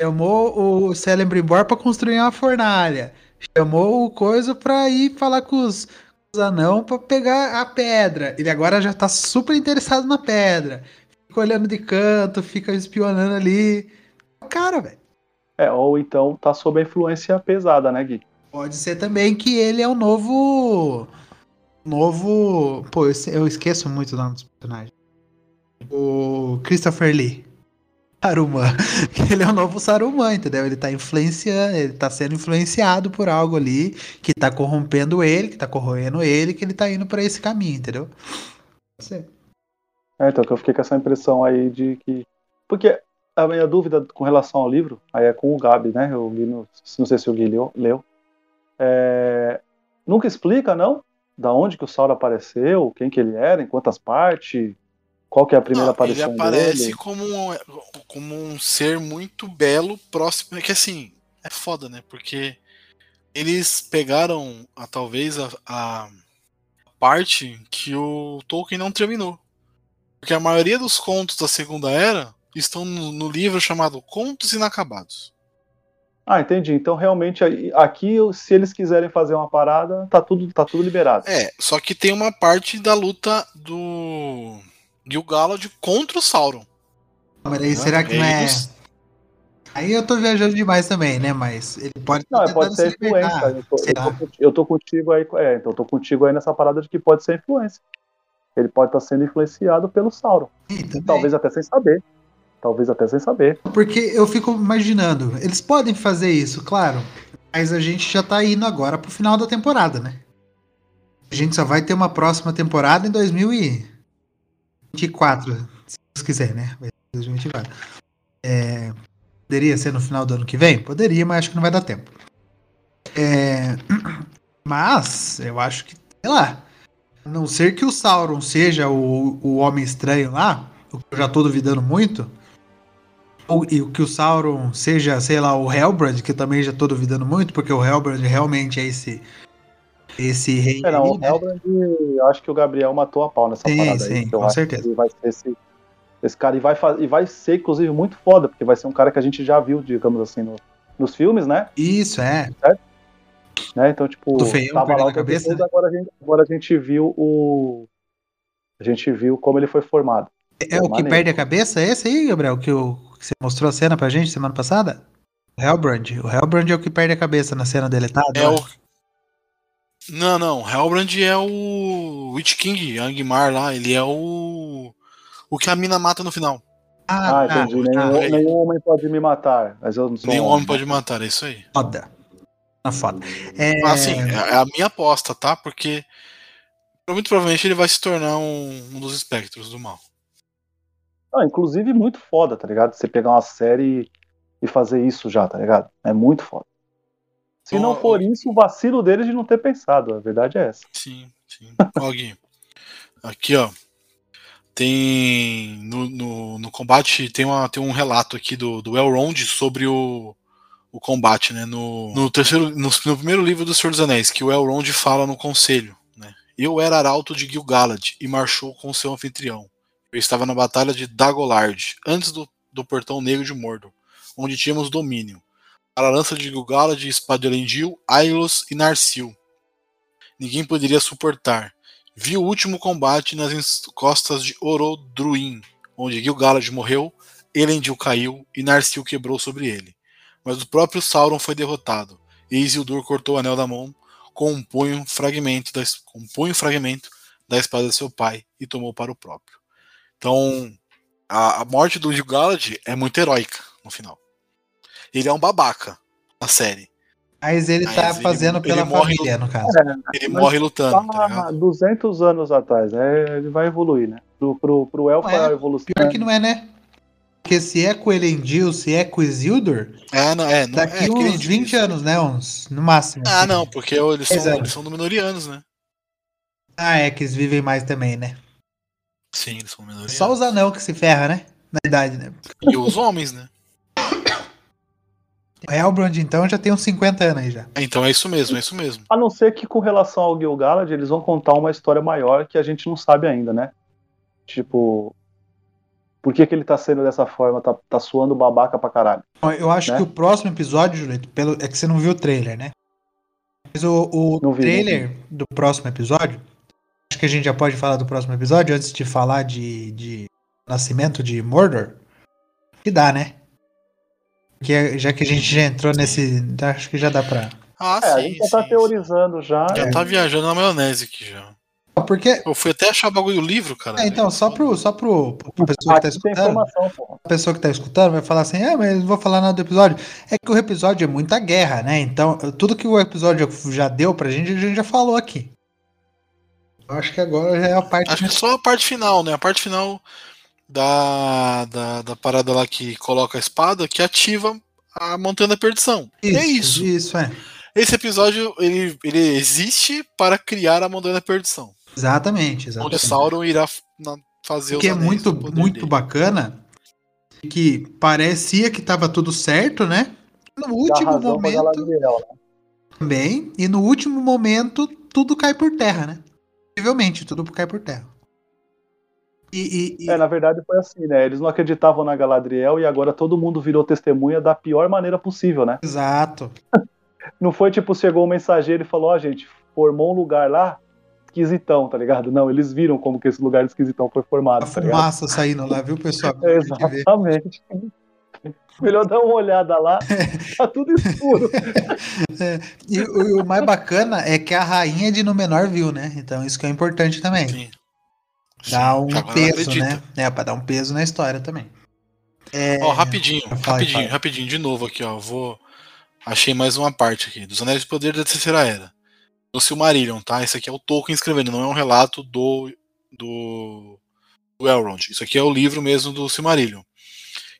Speaker 3: Chamou o Celebrimbor pra construir uma fornalha. Chamou o Coisa pra ir falar com os, os anão pra pegar a pedra. Ele agora já tá super interessado na pedra. Fica olhando de canto, fica espionando ali. Cara, velho.
Speaker 2: É, ou então tá sob a influência pesada, né, Gui?
Speaker 3: Pode ser também que ele é o novo. Novo. Pô, eu, esqueço muito o nome dos personagens. O Christopher Lee. Saruman. Ele é o novo Saruman, entendeu? Ele tá influenciando, ele tá sendo influenciado por algo ali que tá corrompendo ele, que tá corroendo ele, que ele tá indo pra esse caminho, entendeu? Pode ser.
Speaker 2: É, então que eu fiquei com essa impressão aí de que. Porque a minha dúvida com relação ao livro, aí é com o Gabi, né? O Gui, não, não sei se o Gui leu. leu. É, nunca explica, não? Da onde que o Sauron apareceu, quem que ele era, em quantas partes, qual que é a primeira
Speaker 1: Não,
Speaker 2: aparição
Speaker 1: ele aparece
Speaker 2: dele.
Speaker 1: como um, como um ser muito belo, próximo. É que assim, é foda, né? Porque eles pegaram a, talvez a, a parte que o Tolkien não terminou. Porque a maioria dos contos da Segunda Era estão no, no livro chamado Contos Inacabados.
Speaker 2: Ah, entendi. Então realmente aqui, se eles quiserem fazer uma parada, tá tudo, tá tudo liberado.
Speaker 1: É, só que tem uma parte da luta do Gil-galad contra o Sauron.
Speaker 3: Mas aí será que
Speaker 1: E
Speaker 3: não é. Aí eu tô viajando demais também, né? Mas ele pode
Speaker 2: Não,
Speaker 3: tá
Speaker 2: pode ser
Speaker 3: se
Speaker 2: influência. Eu tô, eu tô contigo aí. É, então eu tô contigo aí nessa parada de que pode ser influência. Ele pode estar sendo influenciado pelo Sauron. Talvez até sem saber. Talvez até sem saber.
Speaker 3: Porque eu fico imaginando, eles podem fazer isso, claro, mas a gente já tá indo agora pro final da temporada, né? A gente só vai ter uma próxima temporada em 2024, se Deus quiser, né? Vai ser 2024. É, poderia ser no final do ano que vem? Poderia, mas acho que não vai dar tempo. É, mas, eu acho que, sei lá, a não ser que o Sauron seja o, o Homem Estranho lá, o que eu já tô duvidando muito, ou, e o que o Sauron seja, sei lá, o Hellbrand, que eu também já tô duvidando muito, porque o Hellbrand realmente é esse esse rei
Speaker 2: não,
Speaker 3: aí,
Speaker 2: o
Speaker 3: né?
Speaker 2: Hellbrand, eu acho que o Gabriel matou a pau nessa
Speaker 3: Sim,
Speaker 2: parada
Speaker 3: sim,
Speaker 2: aí. eu
Speaker 3: com certeza.
Speaker 2: vai ser esse, esse cara e vai, e vai ser, inclusive, muito foda, porque vai ser um cara que a gente já viu, digamos assim, no- nos filmes, né?
Speaker 3: Isso, é.
Speaker 2: Né? Então, tipo,
Speaker 3: Do feião
Speaker 2: tava lá
Speaker 3: a
Speaker 2: o
Speaker 3: cabeça,
Speaker 2: cabeça, agora, a gente, agora a gente viu o. A gente viu como ele foi formado.
Speaker 3: É o que perde a cabeça? É esse aí, Gabriel, que, o, que você mostrou a cena pra gente semana passada? O Hellbrand. O Hellbrand é o que perde a cabeça na cena deletada.
Speaker 1: É
Speaker 3: né?
Speaker 1: o. Não, não. Hellbrand é o Witch King, Angmar lá. Ele é o. O que a mina mata no final.
Speaker 2: Ah,
Speaker 3: tá,
Speaker 2: entendi.
Speaker 3: tá.
Speaker 2: Nenhum, nenhum homem pode me matar. Mas eu não sou
Speaker 1: Nenhum
Speaker 2: um
Speaker 1: homem pode matar, é isso aí.
Speaker 3: Foda. Tá foda. É,
Speaker 1: Assim, é a minha aposta, tá? Porque muito provavelmente ele vai se tornar um, um dos espectros do mal.
Speaker 2: Ah, inclusive, muito foda, tá ligado? Você pegar uma série e fazer isso já, tá ligado? É muito foda. Se não
Speaker 1: Ô,
Speaker 2: for isso, o vacilo deles de não ter pensado. A verdade é essa.
Speaker 1: Sim, sim. Ó, Gui, aqui, ó. Tem. No, no, no combate tem, uma, tem um relato aqui do, do Elrond sobre o, o combate, né? No, no terceiro. No, no primeiro livro do Senhor dos Anéis, que o Elrond fala no conselho, né? Eu era arauto de Gil-galad e marchou com seu anfitrião. Eu estava na batalha de Dagolard, antes do, do portão negro de Mordor, onde tínhamos domínio. Para a lança de Gil-galad, espada de Elendil, Ailos e Narsil. Ninguém poderia suportar. Vi o último combate nas costas de Orodruin, onde Gil-galad morreu, Elendil caiu e Narsil quebrou sobre ele. Mas o próprio Sauron foi derrotado, e Isildur cortou o anel da mão com um punho fragmento da, com um punho fragmento da espada de seu pai e tomou para o próprio. Então, a, a morte do Gil-galad é muito heróica no final. Ele é um babaca na série.
Speaker 3: Mas ele
Speaker 1: Mas
Speaker 3: tá
Speaker 1: ele-
Speaker 3: fazendo
Speaker 1: ele
Speaker 3: pela
Speaker 1: morre
Speaker 3: família, no caso.
Speaker 1: Ele
Speaker 2: Mas
Speaker 1: morre lutando, tá ligado?
Speaker 2: 200 anos atrás, né? Ele vai evoluir, né? Pro, pro, pro elfo
Speaker 3: é,
Speaker 2: é a evolução.
Speaker 3: Pior que não é, né? Porque se é com o Elendil, se é com o Isildur,
Speaker 1: É, não, é, não,
Speaker 3: daqui
Speaker 1: é,
Speaker 3: uns
Speaker 1: ele-
Speaker 3: 20 anos, né? Uns, no máximo.
Speaker 1: Ah,
Speaker 3: assim.
Speaker 1: não, porque eles são, eles são Númenóreanos, né?
Speaker 3: Ah, é que eles vivem mais também, né?
Speaker 1: Sim, eles são Númenóreanos.
Speaker 3: Só os anão que se ferra, né? Na idade, né?
Speaker 1: E os homens, né?
Speaker 3: O Elbrond, então, já tem uns 50 anos aí já.
Speaker 1: Então é isso mesmo, é isso mesmo.
Speaker 2: A não ser que com relação ao Gil-galad, eles vão contar uma história maior que a gente não sabe ainda, né? Tipo, por que, que ele tá sendo dessa forma? Tá, tá suando babaca pra caralho.
Speaker 3: Eu acho
Speaker 2: Né?
Speaker 3: que o próximo episódio, Julito, pelo... é que você não viu o trailer, né? Mas o, o
Speaker 2: vi,
Speaker 3: trailer do próximo episódio, acho que a gente já pode falar do próximo episódio antes de falar de, de nascimento de Mordor. Que dá, né? Porque já que a gente já entrou nesse. Acho que já dá pra.
Speaker 1: Ah,
Speaker 2: É, a
Speaker 1: sim,
Speaker 2: gente já tá
Speaker 1: sim,
Speaker 2: teorizando já.
Speaker 1: Já
Speaker 2: é.
Speaker 1: tá viajando na maionese aqui já.
Speaker 3: Porque.
Speaker 1: Eu fui até achar o bagulho do livro, cara.
Speaker 3: É, então, só pro, só pro, pra pessoa que tá escutando. a pessoa que tá escutando vai falar assim, ah, mas não vou falar nada do episódio. É que o episódio é muita guerra, né? Então, tudo que o episódio já deu pra gente, a gente já falou aqui. Eu acho que agora já é a parte.
Speaker 1: Acho que só a parte final, né? A parte final da, da, da parada lá que coloca a espada que ativa a Montanha da Perdição. é isso.
Speaker 3: Isso, é.
Speaker 1: Esse episódio ele, ele existe para criar a Montanha da Perdição.
Speaker 3: Exatamente,
Speaker 1: Onde
Speaker 3: exatamente.
Speaker 1: Sauron irá fazer
Speaker 3: O que é muito, muito
Speaker 1: dele.
Speaker 3: bacana que parecia que tava tudo certo, né? No último
Speaker 2: pra
Speaker 3: momento
Speaker 2: né?
Speaker 3: também, e no último momento tudo cai por terra, né? Possivelmente, tudo cai por terra. E, e- e-
Speaker 2: É, na verdade foi assim, né? Eles não acreditavam na Galadriel e agora todo mundo virou testemunha da pior maneira possível, né?
Speaker 3: Exato.
Speaker 2: Não foi tipo, chegou um mensageiro e falou, ó, gente, formou um lugar lá esquisitão, tá ligado? Não, eles viram como que esse lugar esquisitão foi
Speaker 3: A
Speaker 2: formado, tá ligado?
Speaker 3: fumaça saindo lá, viu, pessoal?
Speaker 2: É, exatamente. Melhor dar uma olhada lá, tá tudo escuro.
Speaker 3: E o, o mais bacana é que a rainha de Númenor viu, né? Então isso que é importante também.
Speaker 1: Sim.
Speaker 3: Dá um peso, né? É, pra dar um peso na história também.
Speaker 1: Ó, rapidinho,
Speaker 3: Fala
Speaker 1: rapidinho,
Speaker 3: fala.
Speaker 1: rapidinho, de novo aqui, ó. Vou. Achei mais uma parte aqui. Dos Anéis de Poder da Terceira Era. Do Silmarillion, tá? Esse aqui é o Tolkien escrevendo, não é um relato do. do. do Elrond. Isso aqui é o livro mesmo do Silmarillion.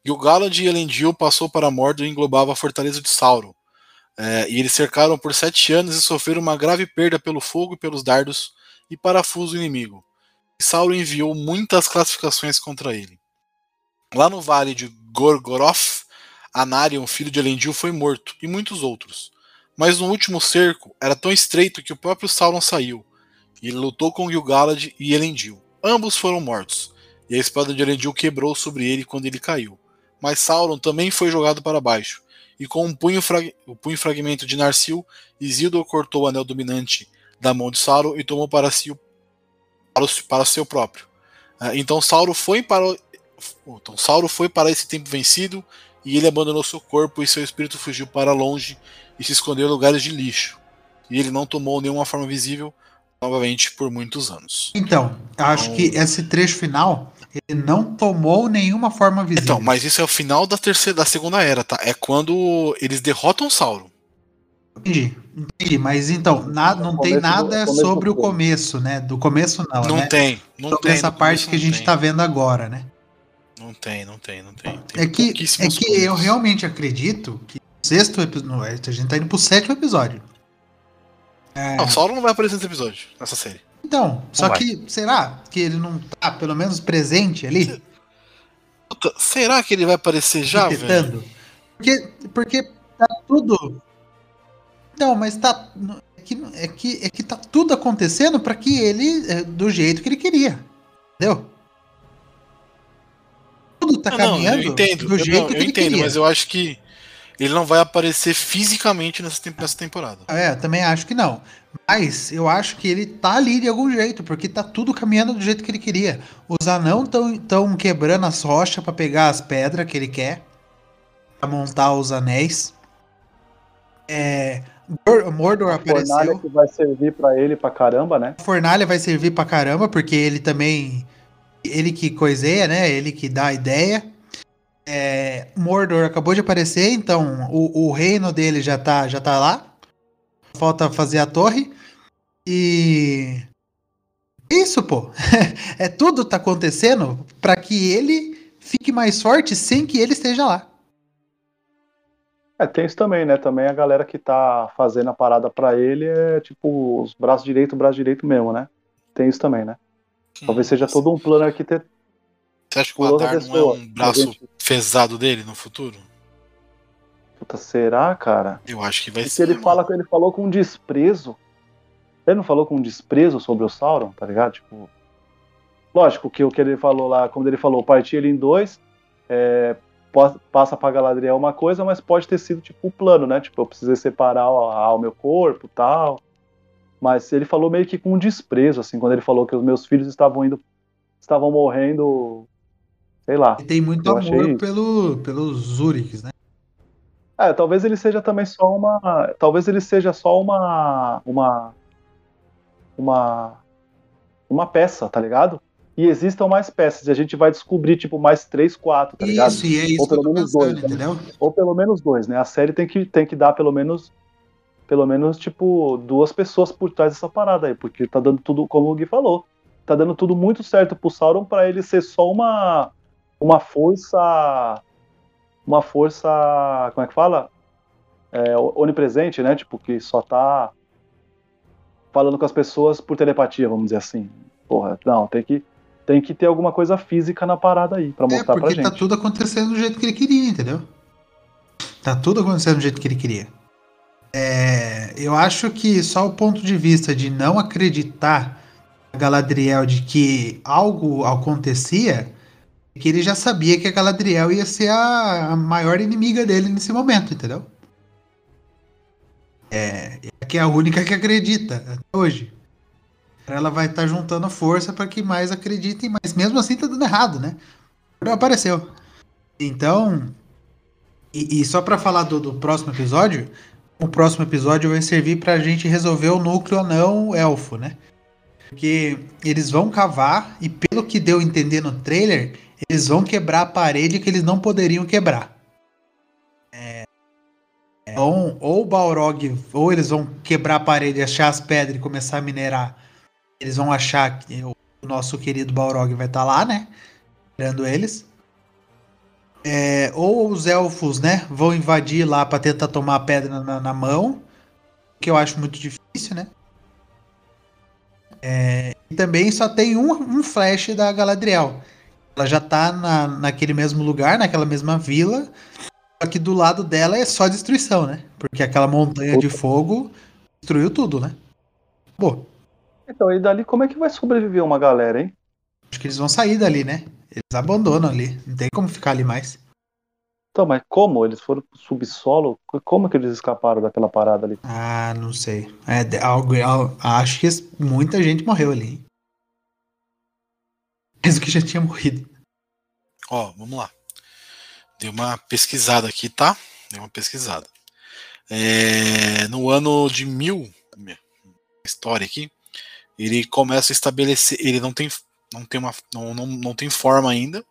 Speaker 1: Gil-galad e Elendil passou para Mordor e englobava a fortaleza de Sauron. É, e eles cercaram por sete anos e sofreram uma grave perda pelo fogo e pelos dardos e parafuso inimigo. E Sauron enviou muitas classificações contra ele. Lá no vale de Gorgoroth, Anarion, filho de Elendil, foi morto, e muitos outros. Mas no último cerco era tão estreito que o próprio Sauron saiu, e ele lutou com Gil-galad e Elendil. Ambos foram mortos, e a espada de Elendil quebrou sobre ele quando ele caiu. Mas Sauron também foi jogado para baixo, e com um punho o punho fragmento de Narsil, Isildur cortou o anel dominante da mão de Sauron e tomou para si o, para, o, para seu próprio. Ah, Então Sauron foi para então Sauron foi para esse tempo vencido e ele abandonou seu corpo e seu espírito fugiu para longe e se escondeu em lugares de lixo. E ele não tomou nenhuma forma visível novamente por muitos anos.
Speaker 3: Então, eu acho
Speaker 1: Então-
Speaker 3: que esse trecho final, ele não tomou nenhuma forma visível.
Speaker 1: Então, mas isso é o final da terceira, da segunda era, tá? É quando eles derrotam Sauron.
Speaker 3: Entendi, entendi. Mas então, na- não tem
Speaker 2: Começo do-
Speaker 3: nada
Speaker 2: começo
Speaker 3: sobre
Speaker 2: do
Speaker 3: o começo, né? Do começo não,
Speaker 1: Não
Speaker 3: né?
Speaker 1: tem, não
Speaker 3: sobre
Speaker 1: tem.
Speaker 3: essa parte que a gente
Speaker 1: tem.
Speaker 3: tá vendo agora, né?
Speaker 1: Não tem, não tem, não tem. Tem
Speaker 3: É que, é que eu realmente acredito que o sexto episódio. A gente tá indo pro sétimo episódio. É,
Speaker 1: Não, Sauron não vai aparecer nesse episódio, nessa série.
Speaker 3: então, só
Speaker 1: vai.
Speaker 3: que será que ele não tá pelo menos presente ali?
Speaker 1: Puta, será que ele vai aparecer já, velho?
Speaker 3: tentando? Porque, porque tá tudo. Não, mas tá. É que, é que, é que tá tudo acontecendo pra que ele. é, do jeito que ele queria. Entendeu? Tudo tá
Speaker 1: Não, não,
Speaker 3: caminhando
Speaker 1: eu entendo,
Speaker 3: do
Speaker 1: eu,
Speaker 3: jeito
Speaker 1: não,
Speaker 3: que
Speaker 1: eu entendo,
Speaker 3: queria.
Speaker 1: mas eu acho que ele não vai aparecer fisicamente nessa, nessa temporada.
Speaker 3: É, eu também acho que não. Mas eu acho que ele tá ali de algum jeito, porque tá tudo caminhando do jeito que ele queria. Os anão tão, tão quebrando as rochas para pegar as pedras que ele quer. Pra montar os anéis. É, Mordor
Speaker 2: a apareceu. fornalha que vai servir para ele pra caramba, né?
Speaker 3: A fornalha vai servir pra caramba, porque ele também. Ele que coiseia, né? Ele que dá a ideia. É, Mordor acabou de aparecer, então o, o, reino dele já tá, já tá lá. Falta fazer a torre. E. Isso, pô. é tudo tá acontecendo para que ele fique mais forte sem que ele esteja lá.
Speaker 2: É, tem isso também, né? Também a galera que tá fazendo a parada para ele é tipo os braços direito, braço direito mesmo, né? Tem isso também, né? Talvez seja todo um plano arquitetônico.
Speaker 1: Você acha que o Adar não é um braço gente... fezado dele no futuro?
Speaker 2: Puta, será, cara?
Speaker 1: Eu acho que vai
Speaker 2: Porque ser. Ele, fala, ele falou com desprezo. Ele não falou com desprezo sobre o Sauron, tá ligado? Tipo. Lógico que o que ele falou lá, quando ele falou partir ele em dois, é, passa pra Galadriel uma coisa, mas pode ter sido tipo o plano, né? Tipo, eu precisei separar o, o meu corpo tal. Mas ele falou meio que com desprezo, assim, quando ele falou que os meus filhos estavam indo. estavam morrendo. Sei lá.
Speaker 3: E tem muito amor pelo, pelos Zuriks, né?
Speaker 2: É, talvez ele seja também só uma. Talvez ele seja só uma. Uma. Uma. Uma peça, tá ligado? e existam mais peças. E a gente vai descobrir, tipo, mais três, quatro, tá ligado?
Speaker 3: Isso, e é isso
Speaker 2: Ou pelo menos pensando, dois, né? entendeu? Ou pelo menos dois, né? A série tem que, tem que dar pelo menos, pelo menos, tipo, duas pessoas por trás dessa parada aí, porque tá dando tudo, como o Gui falou, tá dando tudo muito certo pro Sauron para ele ser só uma, uma força, uma força, como é que fala? É, onipresente, né? Tipo, que só tá falando com as pessoas por telepatia, vamos dizer assim. Porra, não, tem que tem que ter alguma coisa física na parada aí para é, mostrar é, pra gente.
Speaker 3: Porque tá tudo acontecendo do jeito que ele queria, entendeu? Tá tudo acontecendo do jeito que ele queria. É, eu acho que só o ponto de vista de não acreditar a Galadriel de que algo acontecia, é que ele já sabia que a Galadriel ia ser a, a maior inimiga dele nesse momento, entendeu? É, é que é a única que acredita até hoje ela vai estar tá juntando força para que mais acreditem, mas mesmo assim tá dando errado, né? Não apareceu. Então, e, e só para falar do, do, próximo episódio, o próximo episódio vai servir para a gente resolver o núcleo não elfo, né? Porque eles vão cavar e pelo que deu a entender no trailer, eles vão quebrar a parede que eles não poderiam quebrar. É, então, ou o Balrog, ou eles vão quebrar a parede, achar as pedras e começar a minerar eles vão achar que o nosso querido Balrog vai estar tá lá, né? Esperando eles. É, ou os elfos, né? Vão invadir lá para tentar tomar a pedra na, na, mão. Que eu acho muito difícil, né? É, e também só tem um, um flash da Galadriel. Ela já tá na, naquele mesmo lugar, naquela mesma vila. Só que do lado dela é só destruição, né? Porque aquela montanha de fogo destruiu tudo, né? Pô.
Speaker 2: Então, e dali como é que vai sobreviver uma galera, hein?
Speaker 3: Acho que eles vão sair dali, né? Eles abandonam ali. Não tem como ficar ali mais.
Speaker 2: Então, mas como? Eles foram pro subsolo? Como que eles escaparam daquela parada ali?
Speaker 3: Ah, não sei. É, algo, acho que muita gente morreu ali. Mesmo que já tinha morrido.
Speaker 1: Ó, vamos lá. Dei uma pesquisada aqui, tá? Dei uma pesquisada. É, no ano de mil, história aqui, ele começa a estabelecer, ele não tem não tem uma não, não, não tem forma ainda,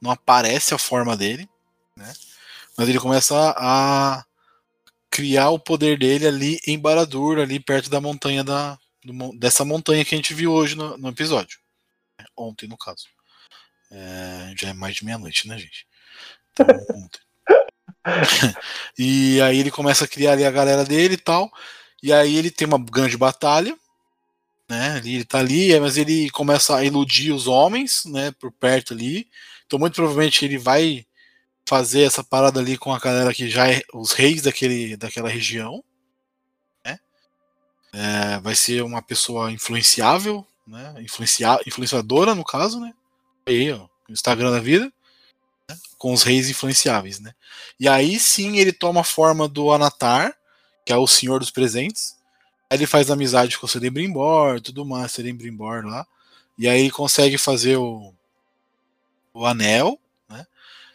Speaker 1: não aparece a forma dele, né? Mas ele começa a, criar o poder dele ali em Baradur, ali perto da montanha da do, dessa montanha que a gente viu hoje no, no episódio, ontem no caso. É, já é mais de meia-noite, né, gente? Então, ontem. e aí ele começa a criar ali a galera dele e tal. E aí ele tem uma grande batalha né? Ele tá ali, mas ele começa a iludir os homens, né? Por perto ali. Então, muito provavelmente ele vai fazer essa parada ali com a galera que já é os reis daquele, daquela região, né? É, vai ser uma pessoa influenciável, né? Influencia, influenciadora no caso, né? Aí, ó, Instagram da vida, né? com os reis influenciáveis, né? E aí sim ele toma a forma do Anatar, que é o Senhor dos Presentes, Aí ele faz amizade com o Celebrimbor, tudo mais, Celebrimbor lá. E aí ele consegue fazer o, o anel, né?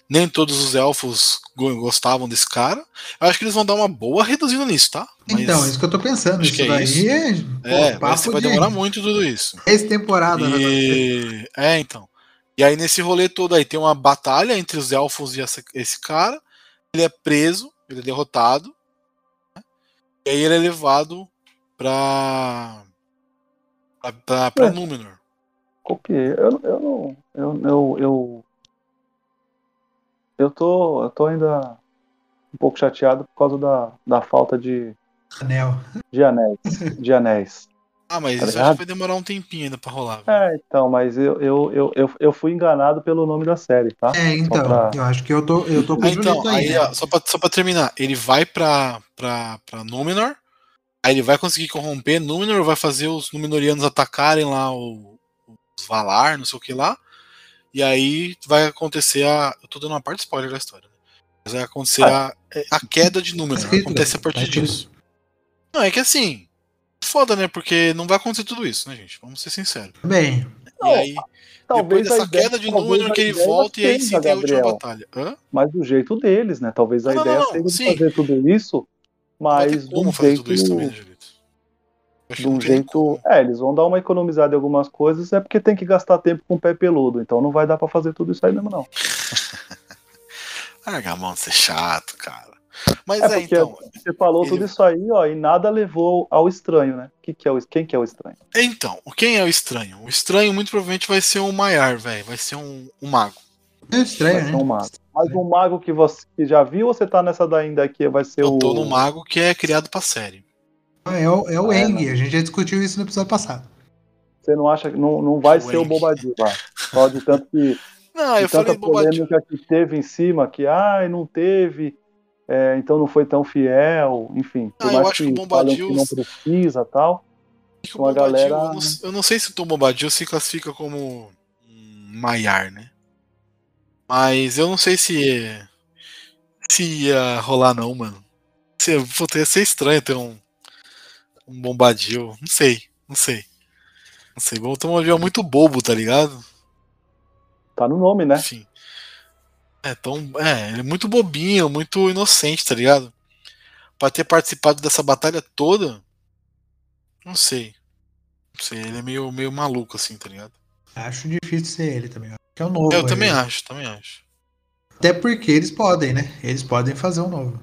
Speaker 1: Nem todos os elfos gostavam desse cara. Eu acho que eles vão dar uma boa reduzida nisso, tá?
Speaker 3: Mas então, é isso que eu tô pensando. Isso daí é, isso.
Speaker 1: é, é pô, vai de... demorar muito tudo isso.
Speaker 3: Essa temporada,
Speaker 1: e... né? É, então. E aí nesse rolê todo aí tem uma batalha entre os elfos e essa, esse cara. Ele é preso, ele é derrotado. Né? E aí ele é levado pra. pra, pra, pra é. Númenor.
Speaker 2: Copiei. Eu, eu não. Eu, eu, eu, eu, tô, eu tô ainda um pouco chateado por causa da, da falta de.
Speaker 3: Anel.
Speaker 2: De anéis. De anéis.
Speaker 1: Ah, mas tá isso acho que vai demorar um tempinho ainda pra rolar.
Speaker 2: Viu? É, então, mas eu, eu, eu, eu, eu fui enganado pelo nome da série, tá?
Speaker 3: É, então, pra... eu acho que eu tô, eu tô com
Speaker 1: ah, então, aí, né? ó, só, pra, só pra terminar, ele vai pra, pra, pra Númenor, aí ele vai conseguir corromper Númenor, vai fazer os Númenorianos atacarem lá o, os Valar, não sei o que lá, e aí vai acontecer a... Eu tô dando uma parte spoiler da história, né? Mas vai acontecer ah. a, a queda de Númenor, acontece a partir disso. Não, é que assim, foda, né? Porque não vai acontecer tudo isso, né, gente? Vamos ser sinceros.
Speaker 3: Bem.
Speaker 1: E aí, talvez depois dessa queda de número que ele volta e aí sim tem a última batalha. Hã?
Speaker 2: Mas do jeito deles, né? Talvez a não, ideia não, não, seja fazer tudo isso, mas
Speaker 1: como fazer jeito... tudo isso também, né,
Speaker 2: de um jeito. É, eles vão dar uma economizada em algumas coisas, é porque tem que gastar tempo com o pé peludo, então não vai dar para fazer tudo isso aí mesmo, não.
Speaker 1: Larga a mão de ser chato, cara. Mas
Speaker 2: é, é então. Você falou ele... tudo isso aí, ó, e nada levou ao estranho, né? Que que é o... Quem que é o estranho?
Speaker 1: Então, quem é o estranho? O estranho muito provavelmente vai ser um Maiar, velho. Vai ser um, um mago.
Speaker 3: É estranho,
Speaker 2: vai né? Um mago. Mas um mago que você já viu ou você tá nessa daí ainda que vai ser
Speaker 1: Eu
Speaker 2: o.
Speaker 1: Eu tô no mago que é criado pra série.
Speaker 3: Ah, é o, é o ah, Eng, a gente já discutiu isso no episódio passado.
Speaker 2: Você não acha que não, não vai o ser Eng. o Bobadil lá? Só de tanto que.
Speaker 1: Não, eu falei
Speaker 2: polêmica que teve em cima, que ai, não teve, é, então não foi tão fiel, enfim.
Speaker 1: Ah, eu acho que, que o Bombadil
Speaker 2: que não precisa tal.
Speaker 1: Que uma galera... eu, não, eu não sei se o Tom Bombadil se classifica como um Maiar, né? Mas eu não sei se se ia rolar não, mano. Se, puta, ia ser estranho ter um, um Bombadil. Não sei, não sei. Não sei, o Tom Bombadil é muito bobo, tá ligado?
Speaker 2: Tá no nome, né?
Speaker 1: Enfim. É, tão, é, ele é muito bobinho, muito inocente, tá ligado? Pra ter participado dessa batalha toda, não sei. Não sei, ele é meio, meio maluco assim, tá ligado?
Speaker 3: Acho difícil ser ele também. Que é o novo.
Speaker 1: Eu aí. também acho, também acho.
Speaker 3: Até porque eles podem, né? Eles podem fazer um novo.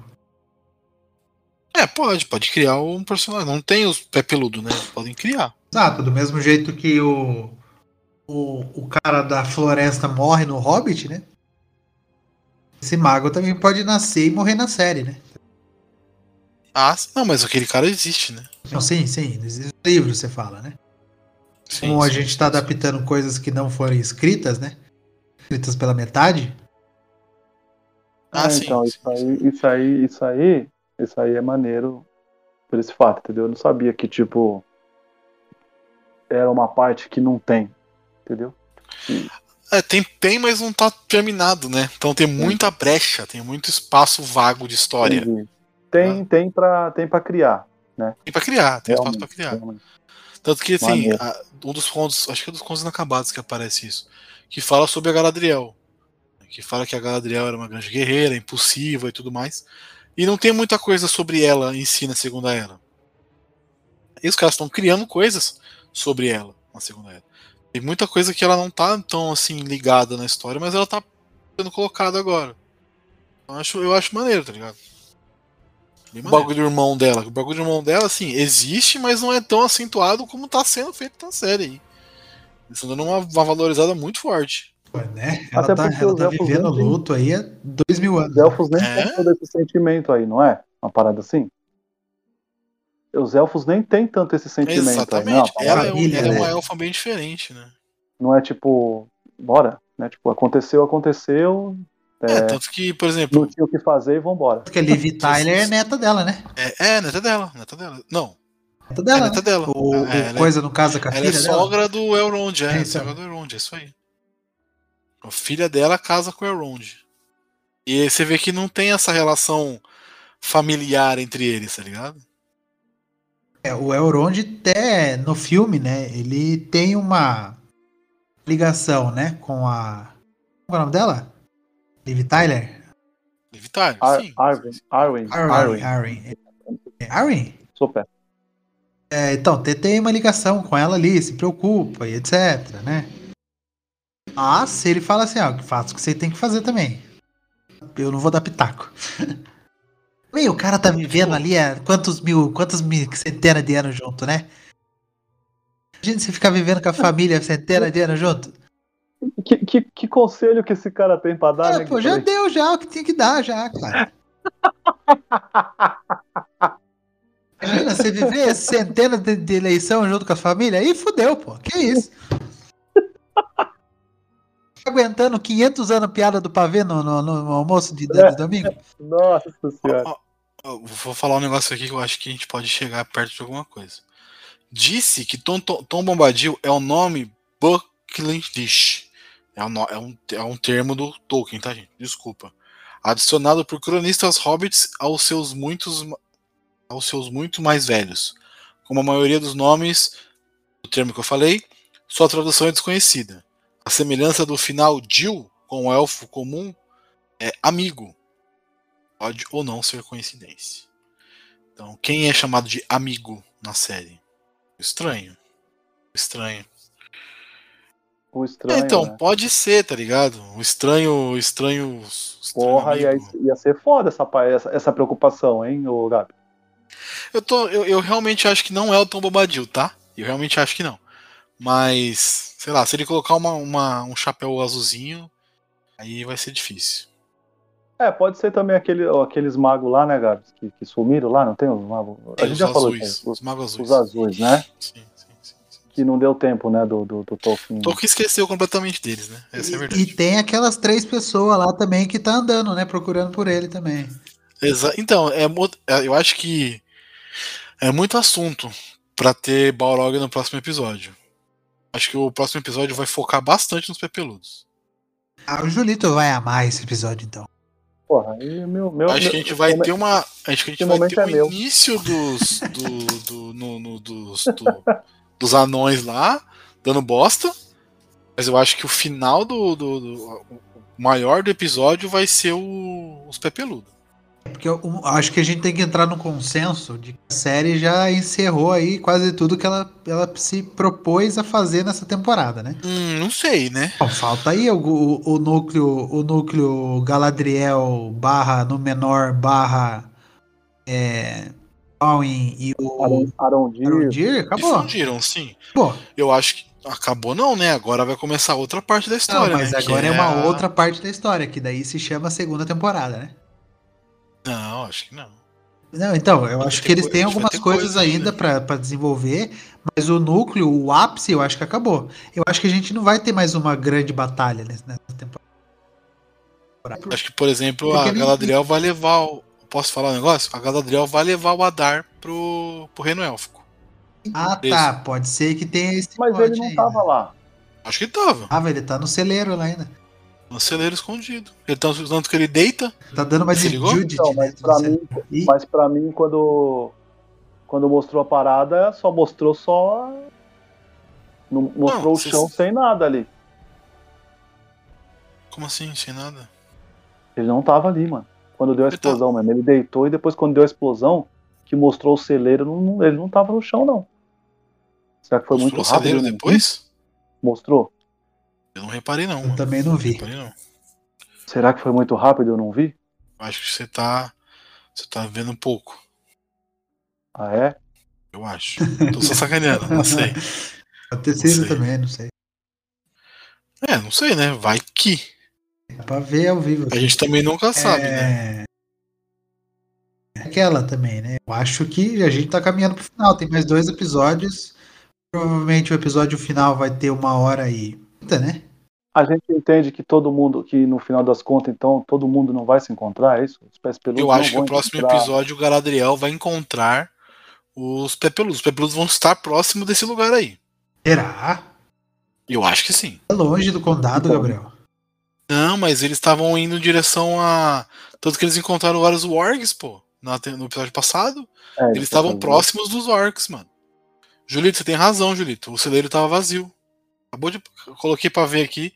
Speaker 1: É, pode, pode criar um personagem. Não tem os pé peludo, né? Eles podem criar.
Speaker 3: Exato, do mesmo jeito que o, o, o cara da floresta morre no Hobbit, né? Esse mago também pode nascer e morrer na série, né?
Speaker 1: Ah, não, mas aquele cara existe, né?
Speaker 3: Não, sim, sim. Existe livro, você fala, né? Sim, Como sim, a gente está adaptando coisas que não foram escritas, né? Escritas pela metade.
Speaker 2: Ah, ah sim, então, sim, isso, aí, isso aí, isso aí, isso aí é maneiro por esse fato, entendeu? Eu não sabia que, tipo, era uma parte que não tem, entendeu?
Speaker 1: É, tem, tem, mas não tá terminado, né? Então tem muita brecha, tem muito espaço vago de história.
Speaker 2: Entendi. Tem, ah. tem para tem pra criar, né?
Speaker 1: Tem pra criar, tem realmente, espaço pra criar. Realmente. Tanto que, assim, a, um dos contos, acho que é dos contos inacabados que aparece isso, que fala sobre a Galadriel. Que fala que a Galadriel era uma grande guerreira, impulsiva e tudo mais. E não tem muita coisa sobre ela em si na Segunda Era. E os caras estão criando coisas sobre ela na Segunda Era. Tem muita coisa que ela não tá tão assim ligada na história, mas ela tá sendo colocada agora. Eu acho, eu acho maneiro, tá ligado? O bagulho do irmão dela. O bagulho do irmão dela, assim, existe, mas não é tão acentuado como tá sendo feito na série. Eles estão dando uma, uma valorizada muito forte.
Speaker 3: né? Ela Até tá, ela tá vivendo luto aí há dois mil anos.
Speaker 2: Os elfos nem é? têm todo esse sentimento aí, não é? Uma parada assim? Os elfos nem têm tanto esse sentimento
Speaker 1: Exatamente.
Speaker 2: aí.
Speaker 1: Não, ela, é, ela é uma elfa bem diferente, né?
Speaker 2: Não é tipo, bora, né? Tipo, aconteceu, aconteceu.
Speaker 1: É, é tanto que, por exemplo.
Speaker 2: Não tinha o que fazer e vambora.
Speaker 3: Porque a Liv Tyler é neta dela, né?
Speaker 1: É, é, neta dela, neta dela. Não.
Speaker 3: Neta dela. É
Speaker 1: neta dela.
Speaker 3: O,
Speaker 1: é,
Speaker 3: o coisa no caso com a
Speaker 1: ela
Speaker 3: filha
Speaker 1: é sogra do Elrond, é, é então. sogra do Elrond, é isso aí. A filha dela casa com o Elrond. E você vê que não tem essa relação familiar entre eles, tá ligado?
Speaker 3: É, o Elrond até no filme, né? Ele tem uma ligação, né? Com a. Qual é o nome dela? Liv Tyler?
Speaker 1: Liv Tyler,
Speaker 2: Ar
Speaker 1: sim.
Speaker 2: Arwen, Arwen,
Speaker 3: Arwen.
Speaker 2: Arwen.
Speaker 3: Arwen. É, Arwen?
Speaker 2: Super.
Speaker 3: É, então, tem, tem uma ligação com ela ali, se preocupa e etc, né? Mas ele fala assim, ó, faça o que você tem que fazer também. Eu não vou dar pitaco. Bem, o cara tá vivendo ali há quantos mil, quantas mil, centenas de anos junto, né? Imagina você ficar vivendo com a família centenas de anos junto.
Speaker 2: Que, que, que conselho que esse cara tem pra dar,
Speaker 3: Ah,
Speaker 2: né?
Speaker 3: pô, já
Speaker 2: Guilherme?
Speaker 3: deu já o que tinha que dar já, cara. Imagina você viver centenas de, de eleição junto com a família, aí fudeu, pô. Que isso? Tá Aguentando 500 anos piada do pavê no, no, no almoço de, de
Speaker 2: É.
Speaker 3: domingo?
Speaker 2: Nossa senhora.
Speaker 1: Ó, ó, Vou falar um negócio aqui que eu acho que a gente pode chegar perto de alguma coisa. Disse que Tom, Tom, Tom Bombadil é o nome Bucklindish. É um, é, um, é um termo do Tolkien, tá, gente? Desculpa. Adicionado por cronistas hobbits aos seus muitos aos seus muito mais velhos. Como a maioria dos nomes do termo que eu falei, sua tradução é desconhecida. A semelhança do final Dil com o elfo comum é amigo. Pode ou não ser coincidência. Então, quem é chamado de amigo na série? Estranho. Estranho.
Speaker 2: O estranho.
Speaker 1: então,
Speaker 2: né?
Speaker 1: pode ser, tá ligado? O estranho, o estranho. estranho
Speaker 2: Porra, ia, ia ser foda essa, essa, essa preocupação, hein, ô Gabi?
Speaker 1: Eu, tô, eu, eu realmente acho que não é o Tom Bombadil, tá? Eu realmente acho que não. Mas, sei lá, se ele colocar uma, uma- um chapéu azulzinho, aí vai ser difícil.
Speaker 2: É, pode ser também aquele, aqueles magos lá, né, Gabi? Que, que sumiram lá, não tem os magos? A gente
Speaker 1: os
Speaker 2: já falou
Speaker 1: azuis,
Speaker 2: isso,
Speaker 1: os
Speaker 2: os,
Speaker 1: magos azuis.
Speaker 2: os azuis, né?
Speaker 1: Sim.
Speaker 2: Que não deu tempo, né, do, do, do Tolkien.
Speaker 1: Tolkien esqueceu completamente deles, né? Essa é a
Speaker 3: E,
Speaker 1: verdade.
Speaker 3: e tem aquelas três pessoas lá também que tá andando, né? Procurando por ele também.
Speaker 1: Exa- então, é, é, eu acho que é muito assunto pra ter Balrog no próximo episódio. Acho que o próximo episódio vai focar bastante nos pepeludos.
Speaker 3: Ah, o Julito vai amar esse episódio, então.
Speaker 2: Porra, aí meu. meu
Speaker 1: acho
Speaker 2: meu-
Speaker 1: que a gente vai
Speaker 2: meu-
Speaker 1: ter uma. Acho que a gente vai ter
Speaker 2: é
Speaker 1: o
Speaker 2: meu.
Speaker 1: início dos. Do, do- no- no- dos, do- dos anões lá, dando bosta. Mas eu acho que o final do. do- do- o maior do episódio vai ser o- os pepeludos.
Speaker 3: Porque eu, eu acho que a gente tem que entrar no consenso de que a série já encerrou aí quase tudo que ela, ela se propôs a fazer nessa temporada, né?
Speaker 1: Hum, não sei, né?
Speaker 3: Bom, falta aí o, o, o núcleo o núcleo Galadriel barra Númenor barra é, Alwyn e o
Speaker 2: Aron- Arondir.
Speaker 3: Arondir, acabou.
Speaker 1: Difundiram, sim.
Speaker 3: Pô,
Speaker 1: Eu acho que acabou não, né? Agora vai começar outra parte da
Speaker 3: não,
Speaker 1: história,
Speaker 3: mas
Speaker 1: né? que
Speaker 3: agora é uma
Speaker 1: a-
Speaker 3: outra parte da história, que daí se chama segunda temporada, né?
Speaker 1: Não, acho que não.
Speaker 3: Não, então, eu
Speaker 1: Vai
Speaker 3: acho que eles têm algumas coisas
Speaker 1: coisa
Speaker 3: ainda
Speaker 1: ainda.
Speaker 3: pra pra desenvolver, mas o núcleo, o ápice, eu acho que acabou. Eu acho que a gente não vai ter mais uma grande batalha nessa temporada.
Speaker 1: Acho que, por exemplo,
Speaker 3: Porque
Speaker 1: a Galadriel vai levar. O... Posso falar um negócio? A Galadriel vai levar o Adar pro, pro reino élfico.
Speaker 3: Ah, tá. Pode ser que tenha esse
Speaker 2: Mas ele não
Speaker 3: aí,
Speaker 2: tava
Speaker 3: né?
Speaker 2: lá.
Speaker 1: Acho que tava.
Speaker 3: Ah, velho, ele tá no celeiro lá ainda.
Speaker 1: No celeiro escondido. Ele tá usando que ele deita.
Speaker 3: Tá dando mais
Speaker 1: Se
Speaker 3: de
Speaker 1: ligou?
Speaker 3: Judith
Speaker 2: Então, mas pra mim, mas pra mim quando, quando mostrou a parada, só mostrou só. Não mostrou
Speaker 1: Não,
Speaker 2: o chão sem nada ali.
Speaker 1: Como assim? Sem nada?
Speaker 2: Ele não tava ali, mano. Quando deu a
Speaker 1: tá-
Speaker 2: explosão mesmo. Ele deitou e depois, quando deu a explosão, que mostrou o celeiro, não- ele não tava no chão, não. Será que foi
Speaker 1: Mostrou
Speaker 2: muito
Speaker 1: o
Speaker 2: rápido?
Speaker 1: celeiro
Speaker 2: eu não vi?
Speaker 1: depois?
Speaker 2: Mostrou.
Speaker 1: Eu não reparei, não.
Speaker 3: eu
Speaker 1: Mano.
Speaker 3: também não vi.
Speaker 1: Não reparei, não.
Speaker 2: Será que foi muito rápido? Eu não vi.
Speaker 1: Acho que você tá. Você tá vendo um pouco.
Speaker 2: Ah, é?
Speaker 1: Eu acho. Tô só sacaneando, não sei.
Speaker 3: Pode ter
Speaker 1: Não
Speaker 3: sido
Speaker 1: sei.
Speaker 3: também, não sei.
Speaker 1: É, não sei, né? Vai que.
Speaker 3: Dá pra ver ao vivo.
Speaker 1: A gente também nunca sabe, né?
Speaker 3: é... é Aquela também, né? Eu acho que a gente tá caminhando pro final. Tem mais dois episódios. Provavelmente o episódio final vai ter uma hora e. Puta, né?
Speaker 2: A gente entende que todo mundo, que no final das contas, então, todo mundo não vai se encontrar, é isso? Os pés peludos
Speaker 1: Eu acho que o próximo
Speaker 2: encontrar.
Speaker 1: episódio o Galadriel vai encontrar os Pepeludos. Os Pepeludos vão estar próximo desse lugar aí.
Speaker 3: Será?
Speaker 1: Eu acho que sim.
Speaker 3: É longe do condado,
Speaker 2: Então.
Speaker 3: Gabriel.
Speaker 1: Não, mas eles estavam indo em direção a. Tanto que eles encontraram vários wargs, pô. no episódio passado.
Speaker 2: É,
Speaker 1: Eles estavam próximos dos orcs, mano. Julito, você tem razão, Julito. O celeiro tava vazio. Acabou de. eu Coloquei pra ver aqui.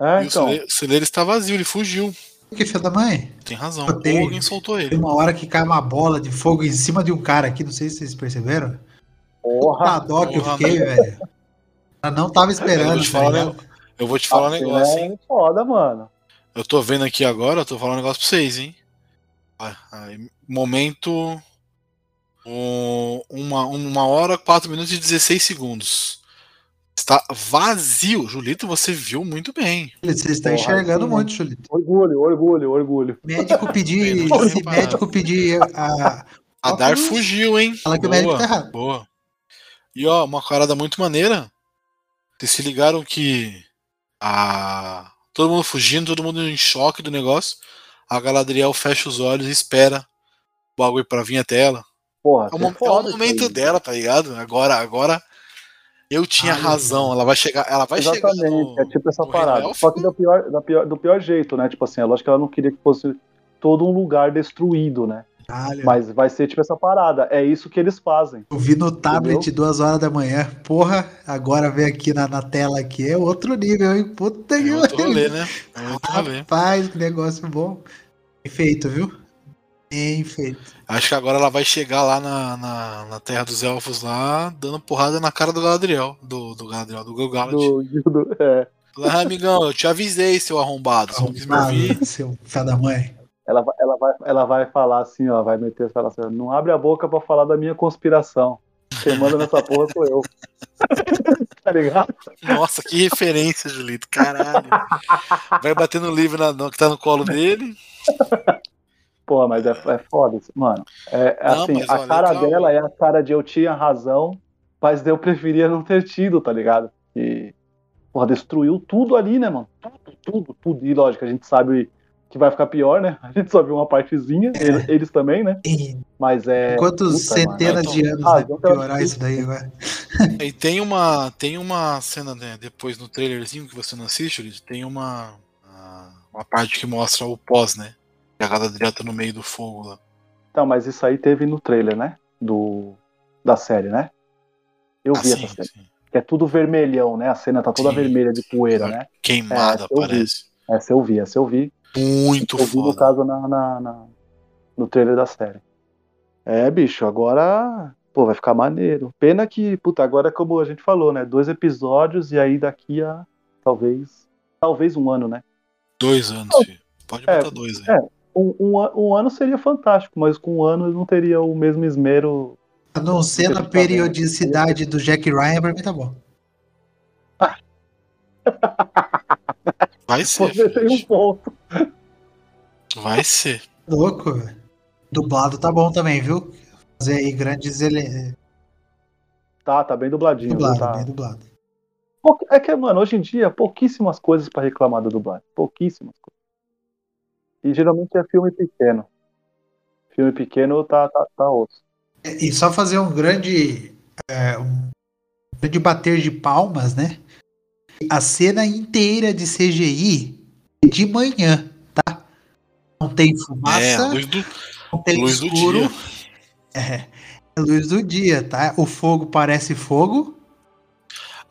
Speaker 2: É,
Speaker 1: e
Speaker 2: então.
Speaker 1: o, celeiro, o celeiro está vazio, ele fugiu.
Speaker 3: Que filho da mãe?
Speaker 1: Tem razão.
Speaker 3: Tenho.
Speaker 1: Ou alguém soltou
Speaker 3: Tem
Speaker 1: ele.
Speaker 3: uma hora que cai uma bola de fogo em cima de um cara aqui, não sei se vocês perceberam.
Speaker 2: Porra.
Speaker 3: Tá dó que eu fiquei, velho. Eu não tava
Speaker 1: Eu
Speaker 3: esperando,
Speaker 1: vou Eu vou te falar um
Speaker 2: A cena
Speaker 1: negócio, hein?
Speaker 2: É foda, mano.
Speaker 1: Eu tô vendo aqui agora, eu tô falando um negócio pra vocês, hein? Ah, aí, momento. um, uma, uma hora, 4 minutos e 16 segundos. Está vazio. Julito, você viu muito bem.
Speaker 3: Você está
Speaker 2: Porra,
Speaker 3: enxergando
Speaker 2: sim,
Speaker 3: muito, Julito.
Speaker 2: Orgulho, orgulho, orgulho.
Speaker 3: Médico pedir. Médico pedir a.
Speaker 1: A Dar fugiu, hein?
Speaker 3: Fala que o médico tá errado.
Speaker 1: Boa. E ó, uma parada muito maneira. Vocês se ligaram que a todo mundo fugindo, todo mundo em choque do negócio. A Galadriel fecha os olhos e espera o bagulho pra vir até ela.
Speaker 2: Porra,
Speaker 1: É o,
Speaker 2: isso é
Speaker 1: é o momento dela, tá ligado? Agora, agora eu tinha
Speaker 3: Ai,
Speaker 1: razão. Ela vai chegar, ela vai chegar
Speaker 2: Exatamente, é tipo essa parada. Só que do pior, da pior- do pior jeito, né? Tipo assim, é lógico que ela não queria que fosse todo um lugar destruído, né?
Speaker 3: Caralho.
Speaker 2: Mas vai ser tipo essa parada. É isso que eles fazem.
Speaker 3: Eu vi no tablet
Speaker 2: Entendeu?
Speaker 3: duas horas da manhã. Porra, agora vem aqui na, na tela aqui. É outro nível, hein? Puta que
Speaker 1: É outro
Speaker 3: pariu.
Speaker 1: rolê, né? É outro rolê.
Speaker 3: Rapaz, que negócio bom. Bem feito, viu? Bem feito.
Speaker 1: Acho que agora ela vai chegar lá na, na, na Terra dos Elfos lá, dando porrada na cara do Galadriel. Do, do Galadriel, do Gilgalad.
Speaker 2: Do, do- é.
Speaker 1: "Ah, amigão, eu te avisei, seu arrombado.
Speaker 3: Ah, seu filho da mãe.
Speaker 2: Ela, vai- ela, vai, ela vai falar assim, ó. Vai meter falar assim, não abre a boca pra falar da minha conspiração. Quem manda nessa porra sou eu. tá ligado?
Speaker 1: Nossa, que referência, Julito. Caralho. Vai bater no livro na- no- que tá no colo dele.
Speaker 2: Porra, mas é, é foda isso. Mano, é,
Speaker 1: Não,
Speaker 2: assim, a
Speaker 1: ó,
Speaker 2: cara
Speaker 1: legal.
Speaker 2: dela é a cara de eu tinha razão, mas eu preferia não ter tido, tá ligado? E, porra, destruiu tudo ali, né, mano? Tudo, tudo, tudo. E lógico, a gente sabe que vai ficar pior, né? A gente só viu uma partezinha, eles, eles também, né?
Speaker 3: E
Speaker 2: Mas é.
Speaker 3: quantos
Speaker 2: puta, mano.
Speaker 3: centenas
Speaker 1: Então,
Speaker 3: de anos
Speaker 2: ah,
Speaker 3: né,
Speaker 2: então
Speaker 3: piorar isso daí agora?
Speaker 1: E tem uma, tem uma cena né, depois no trailerzinho que você não assiste. Tem uma, uma, parte que mostra o pós, né? Que a Galadriel tá no meio do fogo lá.
Speaker 2: Então, mas isso aí teve no trailer, né? Do, da série, né? Eu
Speaker 1: Ah,
Speaker 2: vi
Speaker 1: sim,
Speaker 2: essa cena.
Speaker 1: sim.
Speaker 2: Que é tudo vermelhão, né? A cena tá toda
Speaker 1: Sim.
Speaker 2: vermelha de poeira, né?
Speaker 1: Queimada,
Speaker 2: É, eu vi.
Speaker 1: parece.
Speaker 2: Essa eu vi, essa eu vi.
Speaker 1: Muito
Speaker 2: eu vi, no
Speaker 1: foda.
Speaker 2: caso, na, na- na- no trailer da série. É, bicho, agora. Pô, vai ficar maneiro. Pena que, puta, agora como a gente falou, né? Dois episódios e aí daqui a talvez. Talvez um ano, né?
Speaker 1: Dois anos, filho. Pode
Speaker 2: É,
Speaker 1: botar dois aí.
Speaker 2: é. Um, um, um ano seria fantástico, mas com um ano eu não teria o mesmo esmero.
Speaker 3: A não ser na periodicidade do Jack Ryan, pra mim tá bom.
Speaker 1: Vai ser.
Speaker 2: Você tem um ponto.
Speaker 1: Vai ser.
Speaker 3: Louco, velho. Dublado tá bom também, viu? Fazer aí grandes ele...
Speaker 2: Tá, tá bem dubladinho.
Speaker 3: dublado,
Speaker 2: Tá.
Speaker 3: bem dublado.
Speaker 2: É que, mano, hoje em dia, pouquíssimas coisas pra reclamar da dublagem. Pouquíssimas coisas. E geralmente é filme pequeno. Filme pequeno tá, tá, tá osso.
Speaker 3: E só fazer um grande. é, um grande bater de palmas, né? A cena inteira de CGI é de manhã? Não tem
Speaker 1: É,
Speaker 3: fumaça,
Speaker 1: a luz do,
Speaker 3: não tem
Speaker 1: luz do
Speaker 3: escuro.
Speaker 1: dia.
Speaker 3: É, é luz do dia, tá? O fogo parece fogo.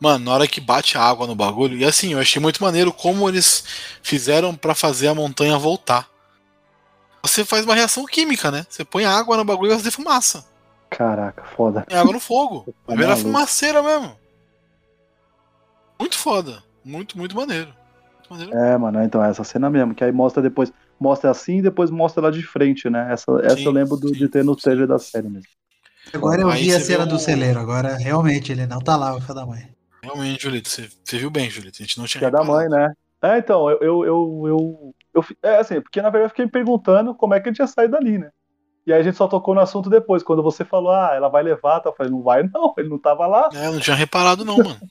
Speaker 1: Mano, na hora que bate a água no bagulho, e assim, eu achei muito maneiro como eles fizeram pra fazer a montanha voltar. Você faz uma reação química, né? Você põe água no bagulho e vai fazer fumaça.
Speaker 2: Caraca, foda.
Speaker 1: Põe água no fogo.
Speaker 2: Tá
Speaker 1: Vai virar
Speaker 2: maluco.
Speaker 1: fumaceira mesmo. Muito foda. Muito, muito maneiro. Muito maneiro.
Speaker 2: É, mano, então é essa cena mesmo, que aí mostra depois, mostra assim e depois mostra lá de frente, né? Essa, essa eu lembro do- de ter no trailer da série mesmo.
Speaker 3: Agora eu
Speaker 1: Aí
Speaker 3: vi a cena do celeiro. Agora realmente ele não tá lá, o filho da mãe.
Speaker 1: Realmente, Julito, você, você viu bem, Julito. A gente não tinha
Speaker 2: é da mãe, né? É, então, eu, eu, eu, eu, eu É assim, porque na verdade eu fiquei me perguntando como é que ele tinha saído dali, né? E aí a gente só tocou no assunto depois, quando você falou, ah, ela vai levar, tá? eu falei, não vai, não, ele não tava lá.
Speaker 1: É, eu não tinha reparado não, mano.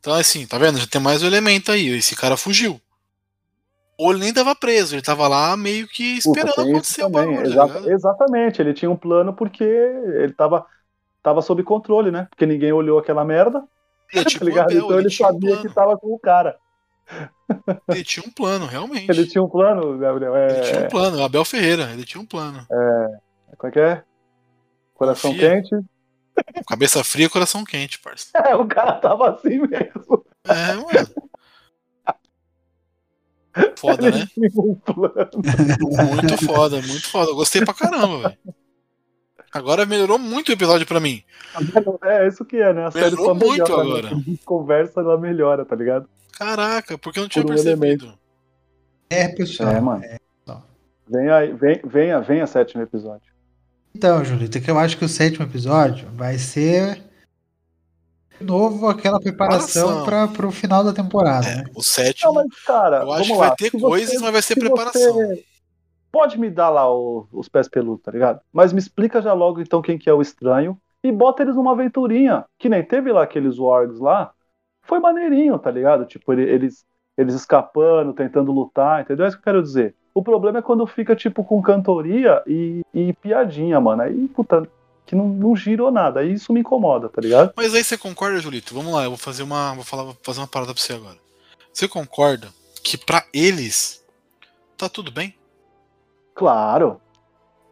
Speaker 1: Então, assim, tá vendo? Já tem mais um elemento aí. Esse cara fugiu. Ou ele nem tava preso, ele tava lá meio que
Speaker 2: Puta,
Speaker 1: esperando
Speaker 2: isso
Speaker 1: acontecer o bagulho.
Speaker 2: Exa-
Speaker 1: ligado?
Speaker 2: exatamente, ele tinha um plano porque ele tava, tava sob controle, né? Porque ninguém olhou aquela merda,
Speaker 1: Ele é
Speaker 2: tá ligado? Então ele
Speaker 1: um
Speaker 2: sabia
Speaker 1: plano.
Speaker 2: que tava com o cara.
Speaker 1: Ele tinha um plano, realmente.
Speaker 2: Ele tinha um plano, Gabriel. É...
Speaker 1: Ele tinha um plano, Abel Ferreira, ele tinha um plano.
Speaker 2: É... Como é que é? Coração
Speaker 1: Confia.
Speaker 2: quente.
Speaker 1: Cabeça fria, coração quente, parça.
Speaker 2: É, o cara tava assim mesmo.
Speaker 1: É, mano. Foda, né? Muito foda, muito foda. Eu gostei pra caramba, velho. Agora melhorou muito o episódio pra mim.
Speaker 2: É, isso que é, né? A série
Speaker 1: Melhorou
Speaker 2: só melhora.
Speaker 1: muito
Speaker 2: né?
Speaker 1: agora.
Speaker 2: Gente conversa, ela melhora, tá ligado?
Speaker 1: Caraca, porque eu não tinha
Speaker 2: Por um
Speaker 1: percebido.
Speaker 3: É, pessoal.
Speaker 2: É, mano.
Speaker 3: só.
Speaker 2: Vem aí, vem, venha, venha sétimo episódio.
Speaker 3: Então, Julito, é que eu acho que o sétimo episódio vai ser de novo aquela preparação para o final da temporada,
Speaker 1: É,
Speaker 3: né?
Speaker 1: o sétimo,
Speaker 2: Não, mas, cara,
Speaker 1: eu acho que vai
Speaker 2: lá.
Speaker 1: ter
Speaker 2: Se
Speaker 1: coisas,
Speaker 2: você-
Speaker 1: mas vai ser
Speaker 2: se
Speaker 1: preparação.
Speaker 2: você Pode me dar lá o- os pés peludos, tá ligado? Mas me explica já logo então quem que é o estranho e bota eles numa aventurinha. Que nem teve lá aqueles wargs lá. Foi maneirinho, tá ligado? Tipo, ele- eles, eles escapando, tentando lutar, entendeu? É isso que eu quero dizer. O problema é quando fica, tipo, com cantoria e, e piadinha, mano. Aí, puta, que não, não girou nada. Aí isso me incomoda, tá ligado?
Speaker 1: Mas aí você concorda, Julito? Vamos lá, eu vou fazer uma. Vou falar, vou fazer uma parada pra você agora. Você concorda que pra eles tá tudo bem?
Speaker 2: Claro.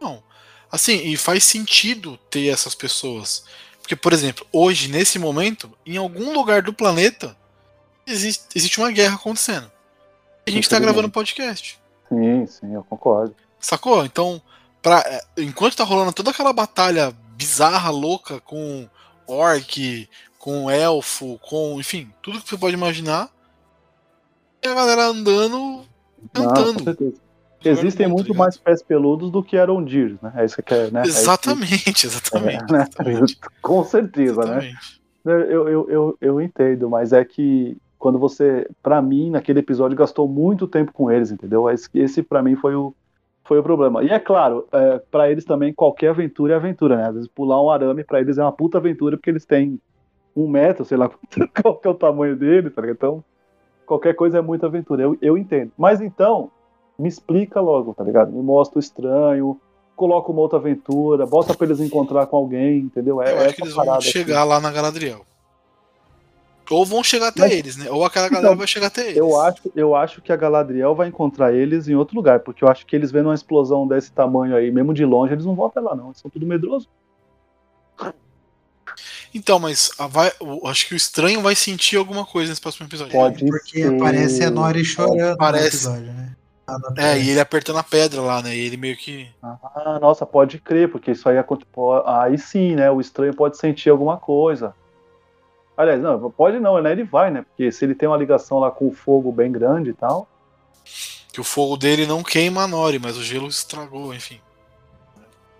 Speaker 1: Não. Assim, e faz sentido ter essas pessoas. Porque, por exemplo, hoje, nesse momento, em algum lugar do planeta, existe, existe uma guerra acontecendo. E a gente tá gravando podcast.
Speaker 2: Sim, sim, eu concordo.
Speaker 1: Sacou? Então, pra, é, enquanto tá rolando toda aquela batalha bizarra, louca, com orc, com elfo, com, enfim, tudo que você pode imaginar, e a galera andando, cantando. Jogando
Speaker 2: Existem muito mais pés peludos do que Arondir, né? É isso que quer, né? É isso que-
Speaker 1: Exatamente, exatamente.
Speaker 2: É, né?
Speaker 1: exatamente,
Speaker 2: Com certeza, né?
Speaker 1: exatamente.
Speaker 2: Eu, eu, eu, eu entendo, mas é que quando você, Pra mim, naquele episódio, gastou muito tempo com eles, entendeu? Esse, esse para mim foi o, foi o problema. E é claro, é, para eles também qualquer aventura é aventura, né? Às vezes pular um arame pra eles é uma puta aventura porque eles têm um metro, sei lá qual que é o tamanho dele, tá ligado? Então, qualquer coisa é muita aventura. Eu, eu entendo. Mas então, me explica logo, tá ligado? Me mostra o estranho, coloca uma outra aventura, bota pra eles encontrar com alguém, entendeu? É
Speaker 1: Eu acho
Speaker 2: essa
Speaker 1: que eles vão
Speaker 2: aqui.
Speaker 1: chegar lá na Galadriel. Ou vão chegar até
Speaker 2: Mas-
Speaker 1: eles, né? Ou aquela galera
Speaker 2: Então,
Speaker 1: vai chegar até eles.
Speaker 2: Eu acho, eu acho que a Galadriel vai encontrar eles em outro lugar, porque eu acho que eles vendo uma explosão desse tamanho aí, mesmo de longe, eles não vão até lá, não. Eles são tudo medrosos.
Speaker 1: Então, mas a vai, acho que o estranho vai sentir alguma coisa nesse próximo episódio.
Speaker 2: Pode
Speaker 3: Porque
Speaker 2: ser.
Speaker 3: aparece a Nori chorando no
Speaker 1: Parece.
Speaker 3: episódio, né? Ah,
Speaker 1: É, e ele apertando a pedra lá, né? E ele meio que.
Speaker 2: Ah, nossa, pode crer, porque isso aí po- aí sim, né? O estranho pode sentir alguma coisa. Aliás, não, pode não, né? Ele vai, né? Porque se ele tem uma ligação lá com o fogo bem grande e tal.
Speaker 1: Que o fogo dele não queima a Nori, mas o gelo estragou, enfim.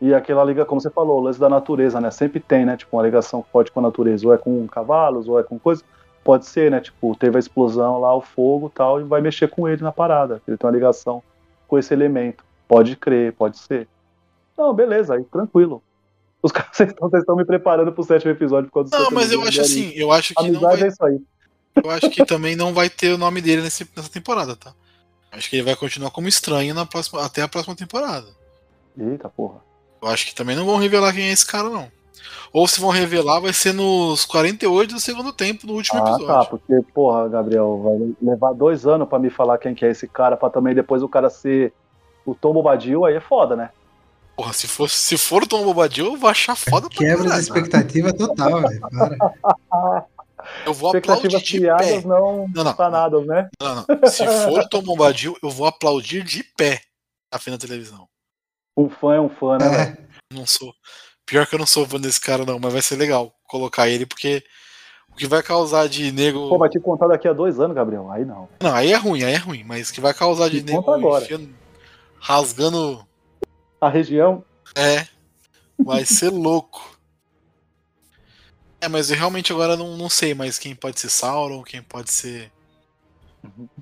Speaker 2: E aquela liga, como você falou, o lance da natureza, né? Sempre tem, né? Tipo, uma ligação forte com a natureza. Ou é com cavalos, ou é com coisa. Pode ser, né? Tipo, teve a explosão lá, o fogo e tal, e vai mexer com ele na parada. Ele tem uma ligação com esse elemento. Pode crer, pode ser. Não, beleza, aí tranquilo. Os caras estão- estão me preparando pro sétimo episódio por causa do
Speaker 1: Não, mas eu acho assim, eu acho que não
Speaker 2: Amizade é
Speaker 1: vai.
Speaker 2: isso aí.
Speaker 1: Eu acho que também não vai ter o nome dele nesse- nessa temporada, tá? Acho que ele vai continuar como estranho na próxima, até a próxima temporada.
Speaker 2: Eita porra.
Speaker 1: Eu acho que também não vão revelar quem é esse cara, não. Ou se vão revelar, vai ser nos 48 do segundo tempo, no último
Speaker 2: Ah, tá,
Speaker 1: episódio.
Speaker 2: porque, porra, Gabriel, vai levar dois anos pra me falar quem que é esse cara, pra também depois o cara ser o Tom Bobadil, aí é foda, né?
Speaker 1: Porra, se for, se for o Tom Bobadil, eu vou achar foda pra
Speaker 3: Quebra de
Speaker 1: caralho.
Speaker 3: expectativa total, velho. Para.
Speaker 1: Eu vou aplaudir
Speaker 2: Expectativas
Speaker 1: de
Speaker 2: criadas
Speaker 1: pé.
Speaker 2: não
Speaker 1: Não, não.
Speaker 2: sanadas, né?
Speaker 1: Não, não. Se for o Tom Bombadil, eu vou aplaudir de pé na frente da televisão.
Speaker 2: Um fã é um fã, né, velho?
Speaker 3: É,
Speaker 1: Não sou. Pior que eu não sou fã desse cara, não, mas vai ser legal colocar ele, porque o que vai causar de nego.
Speaker 2: Pô, vai te contar daqui a dois anos, Gabriel. Aí não.
Speaker 1: Não, aí é ruim, aí é ruim, mas o que vai causar de nego
Speaker 2: conta agora.
Speaker 1: rasgando.
Speaker 2: A região.
Speaker 1: É. Vai ser louco. É, mas eu realmente agora não, não sei mais quem pode ser Sauron, quem pode ser.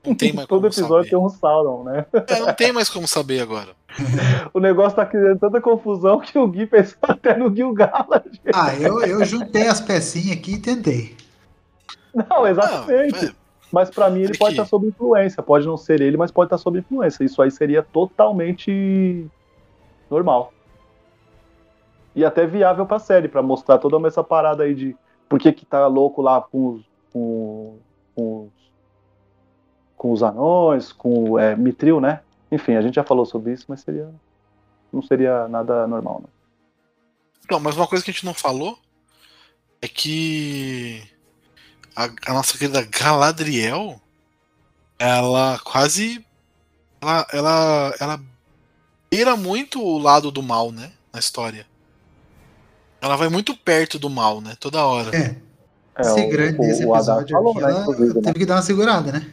Speaker 1: Não tem mais
Speaker 2: Todo
Speaker 1: como
Speaker 2: episódio
Speaker 1: saber.
Speaker 2: tem um Sauron, né?
Speaker 1: É, não tem mais como saber agora.
Speaker 2: O negócio tá criando tanta confusão que o Gui pensou até no Gil-galad.
Speaker 3: Ah, eu, eu juntei as pecinhas aqui e tentei.
Speaker 2: Não, exatamente.
Speaker 1: Não, é,
Speaker 2: Mas pra mim ele
Speaker 1: É
Speaker 2: pode
Speaker 1: que-
Speaker 2: estar sob influência. Pode não ser ele, mas pode estar sob influência. Isso aí seria totalmente normal. E até viável pra série, pra mostrar toda essa parada aí de por que que tá louco lá com os, com, com os, com os anões, com é, Mitril, né? Enfim, a gente já falou sobre isso, mas seria. Não seria nada normal, não.
Speaker 1: Então, mas uma coisa que a gente não falou é que a, a nossa querida Galadriel, ela quase. Ela, ela, ela beira muito o lado do mal, né? Na história. Ela vai muito perto do mal, né? Toda hora.
Speaker 3: É.
Speaker 2: É,
Speaker 3: Esse
Speaker 2: o-
Speaker 3: grande
Speaker 2: o-
Speaker 3: esse episódio
Speaker 2: falou,
Speaker 3: aqui,
Speaker 2: né, né?
Speaker 3: teve que dar uma segurada, né?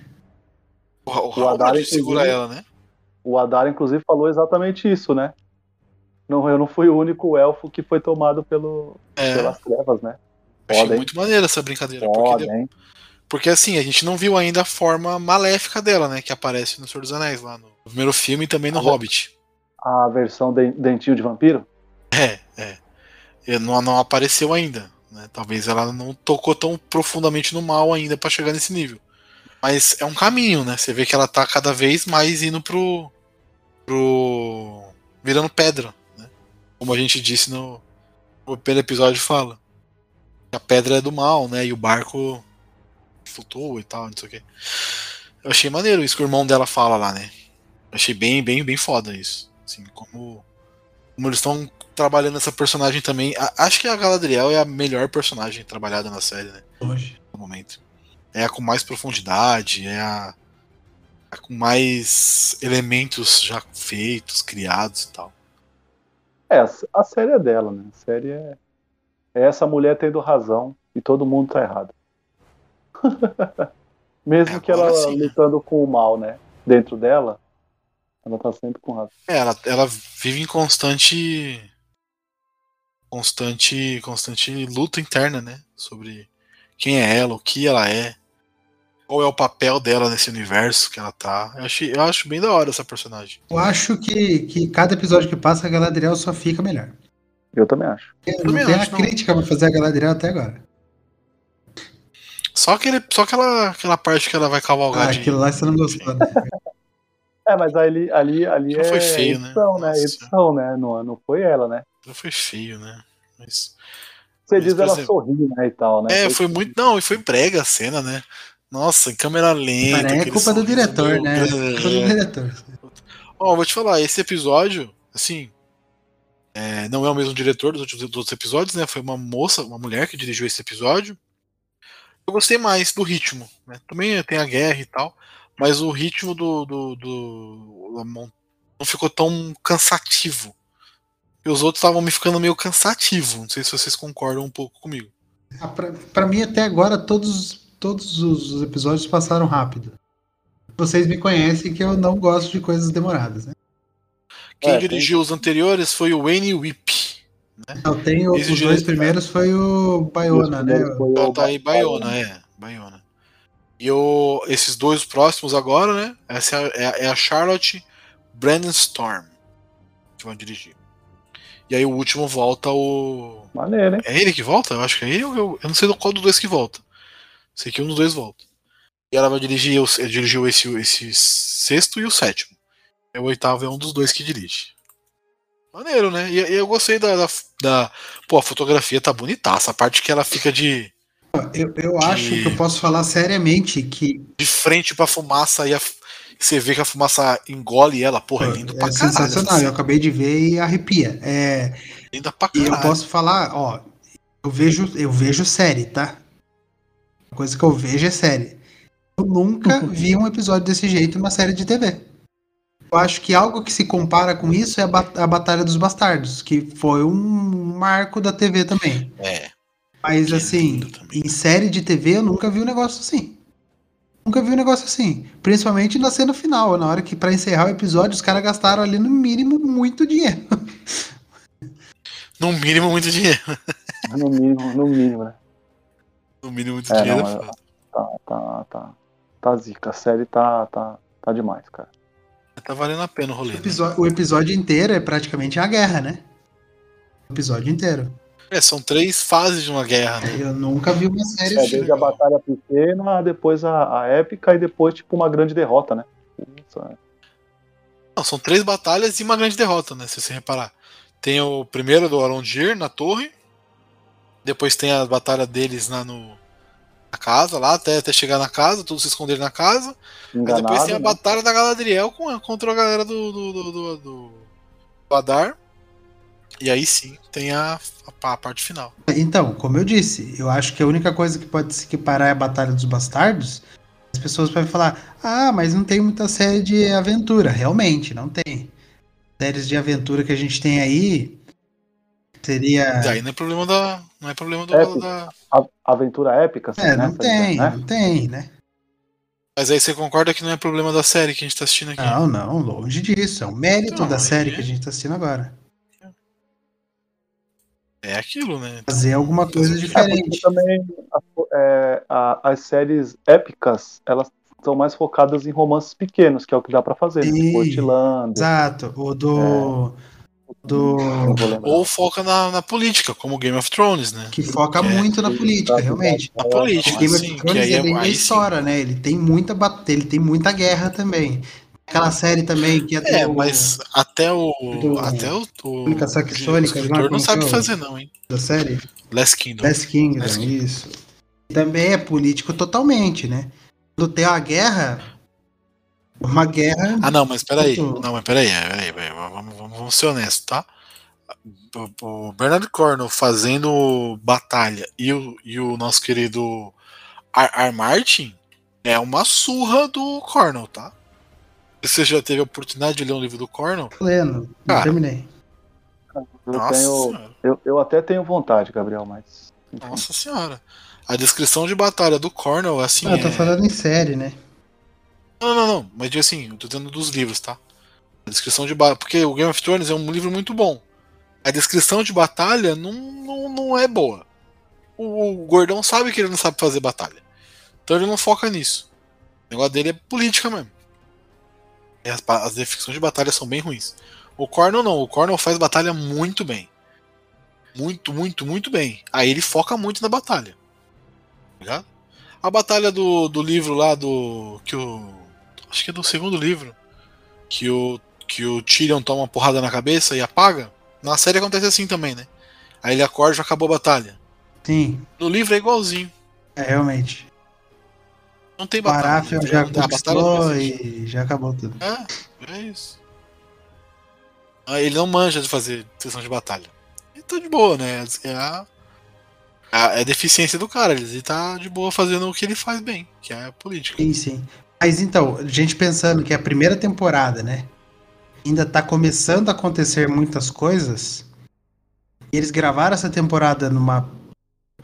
Speaker 1: O, o,
Speaker 2: O
Speaker 1: Halbrand segura ela, né?
Speaker 2: O Adar, inclusive, falou exatamente isso, né? Não, eu não fui o único elfo que foi tomado pelo,
Speaker 1: É.
Speaker 2: pelas trevas, né?
Speaker 1: Achei
Speaker 2: Foda, hein?
Speaker 1: muito maneira essa brincadeira. Porque,
Speaker 2: Foda, hein?
Speaker 1: porque assim, a gente não viu ainda a forma maléfica dela, né? Que aparece no Senhor dos Anéis, lá no primeiro filme e também no
Speaker 2: Ah,
Speaker 1: Hobbit.
Speaker 2: A versão de- dentinho de vampiro?
Speaker 1: É, é. E Não, não apareceu ainda. Né? Talvez ela não tocou tão profundamente no mal ainda pra chegar nesse nível. Mas é um caminho, né? Você vê que ela tá cada vez mais indo pro. pro. virando pedra, né? Como a gente disse no. no primeiro episódio fala. A pedra é do mal, né? E o barco flutua e tal, não sei o quê. Eu achei maneiro isso que o irmão dela fala lá, né? Eu achei bem, bem, bem foda isso. Assim, como como eles estão trabalhando essa personagem também. A- acho que a Galadriel é a melhor personagem trabalhada na série, né?
Speaker 3: Hoje.
Speaker 1: No momento. É a com mais profundidade, é a, a com mais elementos já feitos, criados e tal.
Speaker 2: É, a, série é dela, né? A série é, é essa mulher tendo razão e todo mundo tá errado. Mesmo
Speaker 1: É,
Speaker 2: que ela
Speaker 1: sim, né?
Speaker 2: lutando com o mal, né? Dentro dela, ela tá sempre com razão.
Speaker 1: É, ela, ela vive em constante. constante. constante luta interna, né? Sobre quem é ela, o que ela é, qual é o papel dela nesse universo que ela tá. Eu, achei, eu acho bem da hora essa personagem.
Speaker 3: Eu acho que, que cada episódio que passa, a Galadriel só fica melhor.
Speaker 2: Eu também acho.
Speaker 3: Eu não
Speaker 1: Também
Speaker 3: tenho
Speaker 1: acho,
Speaker 3: a
Speaker 1: não.
Speaker 3: crítica pra fazer a Galadriel até agora.
Speaker 1: Só, aquele, só aquela, aquela parte que ela vai cavalgar
Speaker 3: Ah,
Speaker 1: de.
Speaker 3: aquilo lá você não gostou, né?
Speaker 2: É, mas ali, ali, ali
Speaker 1: Não
Speaker 2: é
Speaker 1: foi feio, né?
Speaker 2: edição, né?
Speaker 1: Nossa.
Speaker 2: Edição, né? Não, não foi ela, né?
Speaker 1: Não foi feio, né? Mas.
Speaker 2: Você
Speaker 1: Mas,
Speaker 2: diz ela
Speaker 1: exemplo-
Speaker 2: sorrir, né? E tal, né?
Speaker 1: É, foi muito. Não, e foi brega a cena, né? Nossa, em câmera lenta.
Speaker 3: Cara, é culpa do diretor, né? É culpa do diretor.
Speaker 1: Ó, vou te falar, esse episódio, assim. é, não é o mesmo diretor dos outros, dos outros episódios, né? Foi uma moça, uma mulher que dirigiu esse episódio. Eu gostei mais do ritmo, né? Também tem a guerra e tal, mas o ritmo do, do, do- não ficou tão cansativo. E os outros estavam me ficando meio cansativo. Não sei se vocês concordam um pouco comigo.
Speaker 3: Ah, pra, pra mim, até agora, todos, todos os episódios passaram rápido. Vocês me conhecem que eu não gosto de coisas demoradas, né?
Speaker 1: Quem
Speaker 2: É,
Speaker 1: dirigiu os anteriores foi o Wayne Whip.
Speaker 3: Eu tenho,
Speaker 1: Esse
Speaker 3: os dois primeiros foi o Bayona, né?
Speaker 2: Foi o-
Speaker 1: Então tá aí Baiona, é. Baiona. E esses dois próximos agora, né? Essa é, a- é a Charlotte Brandonstorm que vão dirigir. E aí o último volta o.
Speaker 2: Maneiro, hein?
Speaker 1: É ele que volta? Eu acho que é ele ou eu, eu não sei do qual dos dois que volta. Sei que um dos dois volta. E ela vai dirigir, dirigiu esse, esse sexto e o sétimo. E o oitavo é um dos dois que dirige. Maneiro, né? E, e eu gostei da, da, da- Pô, a fotografia tá bonitaça. A parte que ela fica de.
Speaker 3: Eu, eu acho que eu posso falar seriamente que
Speaker 1: de frente pra fumaça e a você vê que a fumaça engole ela, porra, é lindo pra
Speaker 3: é
Speaker 1: caralho.
Speaker 3: sensacional.
Speaker 1: essa
Speaker 3: Eu acabei de ver e arrepia. É.
Speaker 1: Linda pra
Speaker 3: e eu
Speaker 1: caralho.
Speaker 3: posso falar, ó, eu vejo, eu vejo série, tá? A coisa que eu vejo é série. Eu nunca vi um episódio desse jeito numa série de TV. Eu acho que algo que se compara com isso é a, ba- a Batalha dos Bastardos, que foi um marco da TV também.
Speaker 1: É.
Speaker 3: Mas
Speaker 1: Que
Speaker 3: assim, em série de TV eu nunca vi um negócio assim. Nunca vi um negócio assim. Principalmente na cena final, na hora que pra encerrar o episódio os caras gastaram ali no mínimo muito dinheiro.
Speaker 1: No mínimo, muito dinheiro.
Speaker 2: No mínimo, no mínimo, né?
Speaker 1: No mínimo, muito
Speaker 2: É,
Speaker 1: dinheiro.
Speaker 2: não,
Speaker 1: é.
Speaker 2: Tá, tá, tá. Tá zica. A série tá, tá, tá demais, cara.
Speaker 1: Tá valendo a pena o rolê.
Speaker 3: O
Speaker 1: né?
Speaker 3: episódio, o episódio inteiro é praticamente a guerra, né? O episódio inteiro.
Speaker 1: É, são três fases de uma guerra, né?
Speaker 3: Eu nunca vi uma série
Speaker 2: É,
Speaker 3: assim.
Speaker 2: desde a batalha pequena, depois a, a épica e depois, tipo, uma grande derrota, né? Nossa,
Speaker 1: Não, são três batalhas e uma grande derrota, né? Se você reparar. Tem o primeiro do Arondir na torre. Depois tem a batalha deles lá no. a casa lá, até, até chegar na casa, todos se esconderem na casa.
Speaker 2: Enganado,
Speaker 1: Aí depois tem a
Speaker 2: né?
Speaker 1: batalha da Galadriel com, contra a galera do, do, do, do, do Adar. E aí sim tem a, a, a parte final.
Speaker 3: Então, como eu disse, eu acho que a única coisa que pode se equiparar é a Batalha dos Bastardos. As pessoas podem falar, ah, mas não tem muita série de aventura. Realmente, não tem. Séries de aventura que a gente tem aí seria.
Speaker 1: E aí não é problema da. Não é problema do,
Speaker 2: Épico.
Speaker 1: da.
Speaker 2: A- Aventura épica, assim,
Speaker 3: É,
Speaker 2: né?
Speaker 3: não tem,
Speaker 2: né?
Speaker 3: não tem, né?
Speaker 1: Mas aí você concorda que não é problema da série que a gente tá assistindo aqui.
Speaker 3: Não, não, longe disso. É um mérito
Speaker 1: Então,
Speaker 3: da série
Speaker 1: aí-
Speaker 3: que a gente tá assistindo agora.
Speaker 1: É aquilo, né?
Speaker 3: Fazer alguma coisa
Speaker 2: É,
Speaker 3: diferente.
Speaker 2: também a- é, a- as séries épicas, elas são mais focadas em romances pequenos, que é o que dá pra fazer. Tipo Portland,
Speaker 3: Exato. O do. Do.
Speaker 2: vou lembrar.
Speaker 1: Ou foca na, na política, como Game of Thrones, né?
Speaker 3: Que foca
Speaker 1: É.
Speaker 3: muito na política, realmente.
Speaker 1: A política,
Speaker 3: O Game of
Speaker 1: sim, que
Speaker 3: Thrones
Speaker 1: aí
Speaker 3: é
Speaker 1: é sim.
Speaker 3: história, né? Ele tem muita ele tem muita guerra também. Aquela série também que até
Speaker 1: É,
Speaker 3: o
Speaker 1: mas até o.
Speaker 3: do-
Speaker 1: até o. o,
Speaker 3: Crônica Saxônica,
Speaker 1: o não
Speaker 3: como
Speaker 1: sabe
Speaker 3: é
Speaker 1: fazer, não, hein?
Speaker 3: da série
Speaker 1: Last Kingdom.
Speaker 3: Last Kingdom,
Speaker 1: Last Kingdom.
Speaker 3: isso. Também é político totalmente, né? Quando tem a guerra, uma guerra
Speaker 1: Ah, não, mas peraí.
Speaker 3: Muito-
Speaker 1: Não, mas peraí, peraí, peraí, vamos, vamos, vamos ser honestos, tá? O, Bernard Cornwell fazendo batalha e o, e o nosso querido Ar, Ar Martin é uma surra do Cornwell, tá? Você já teve a oportunidade de ler um livro do Cornwell?
Speaker 3: pleno. Não
Speaker 1: Cara,
Speaker 3: terminei.
Speaker 2: Eu,
Speaker 1: Nossa
Speaker 2: tenho, eu, eu até tenho vontade, Gabriel, mas. enfim.
Speaker 1: Nossa senhora. A descrição de batalha do Cornwell, assim.
Speaker 3: Ah, eu tô
Speaker 1: é-
Speaker 3: falando em série, né?
Speaker 1: Não, não, não. Mas assim, eu tô dizendo dos livros, tá? A descrição de batalha. Porque o Game of Thrones é um livro muito bom. A descrição de batalha não, não, não é boa. O, o Gordão sabe que ele não sabe fazer batalha. Então ele não foca nisso. O negócio dele é política mesmo. E as, as descrições de batalha são bem ruins. O Cornel não. O Cornel faz batalha muito bem. Muito, muito, muito bem. Aí ele foca muito na batalha. Tá? A batalha do, do livro lá do. Que o. Acho que é do segundo livro. Que o. Que o Tyrion toma uma porrada na cabeça e apaga. Na série acontece assim também, né? Aí ele acorda e já acabou a batalha.
Speaker 3: Sim,
Speaker 1: No livro é igualzinho.
Speaker 3: é realmente.
Speaker 1: Não tem batalha. No livro.
Speaker 3: já conquistou
Speaker 1: existe.
Speaker 3: e já acabou tudo.
Speaker 1: É, é isso. Ah, Ele não manja de fazer sessão de batalha. E tá de boa, né? É a, a, é a deficiência do cara. Ele tá de boa fazendo o que ele faz bem, que é a política.
Speaker 3: Sim, sim. Mas então, a gente pensando que é a primeira temporada, né? Ainda tá começando a acontecer muitas coisas. E eles gravaram essa temporada numa,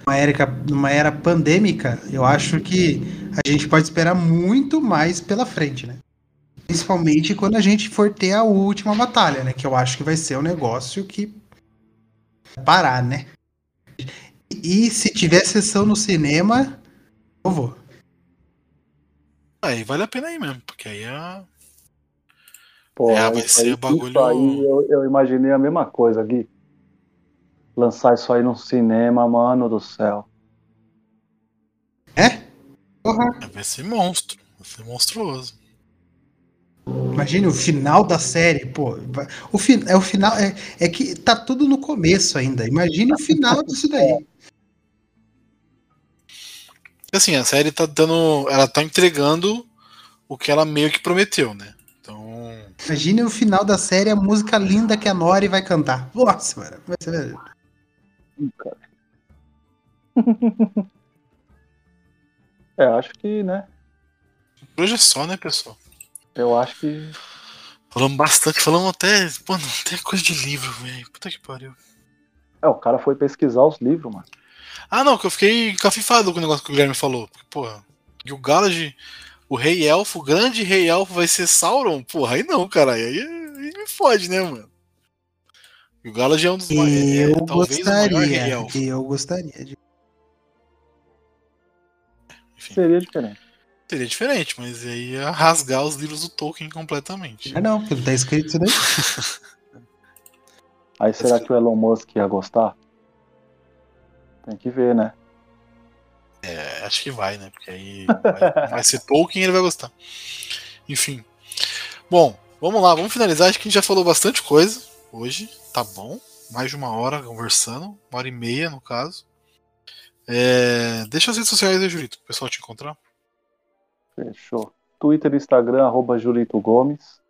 Speaker 3: uma, era, numa era pandêmica. Eu acho que a gente pode esperar muito mais pela frente, né? Principalmente quando a gente for ter a última batalha, né? Que eu acho que vai ser um negócio que vai parar, né? E se tiver sessão no cinema, eu vou.
Speaker 1: Aí vale a pena ir mesmo, porque aí é.
Speaker 2: Pô,
Speaker 1: É, vai ser
Speaker 2: aí,
Speaker 1: bagulho-
Speaker 2: aí eu, eu imaginei a mesma coisa, Gui. Lançar isso aí no cinema, mano do céu.
Speaker 3: É? Porra.
Speaker 1: Vai ser monstro. Vai ser monstruoso.
Speaker 3: Imagine o final da série, pô. O, fi, é o final. É, é que tá tudo no começo ainda. Imagine o final disso daí.
Speaker 1: Assim, a série tá dando. Ela tá entregando o que ela meio que prometeu, né? Então.
Speaker 3: Imagine o final da série, a música linda que a Nori vai cantar. Nossa, mano. Vai ser...
Speaker 2: Cara. é, acho que, né?
Speaker 1: Hoje é só, né, pessoal?
Speaker 2: Eu acho que.
Speaker 1: Falamos bastante, falamos até. Mano, até coisa de livro, velho. Puta que pariu.
Speaker 2: É, o cara foi pesquisar os livros, mano.
Speaker 1: Ah, não, que eu fiquei cafifado com o negócio que o Guilherme falou. Porque, porra, e o Galad, o rei elfo, o grande rei elfo vai ser Sauron? Porra, aí não, cara. Aí, aí me fode, né, mano? E o Galad é um dos mais. é,
Speaker 3: Eu
Speaker 1: talvez o maior rei
Speaker 3: gostaria. Eu gostaria de.
Speaker 1: Enfim,
Speaker 2: Seria diferente.
Speaker 1: seria diferente, mas aí ia rasgar os livros do Tolkien completamente.
Speaker 3: Ah, não, porque não tá escrito isso daí.
Speaker 2: Aí será que o Elon Musk ia gostar? Tem que ver, né?
Speaker 1: É, acho que vai, né? Porque aí vai, vai ser Tolkien e ele vai gostar. Enfim. Bom, vamos lá, vamos finalizar. Acho que a gente já falou bastante coisa hoje, tá bom? Mais de uma hora conversando, uma hora e meia no caso. É, deixa as redes sociais aí, Julito, o pessoal te encontrar.
Speaker 2: Fechou. Twitter e Instagram, arroba Julito Gomes.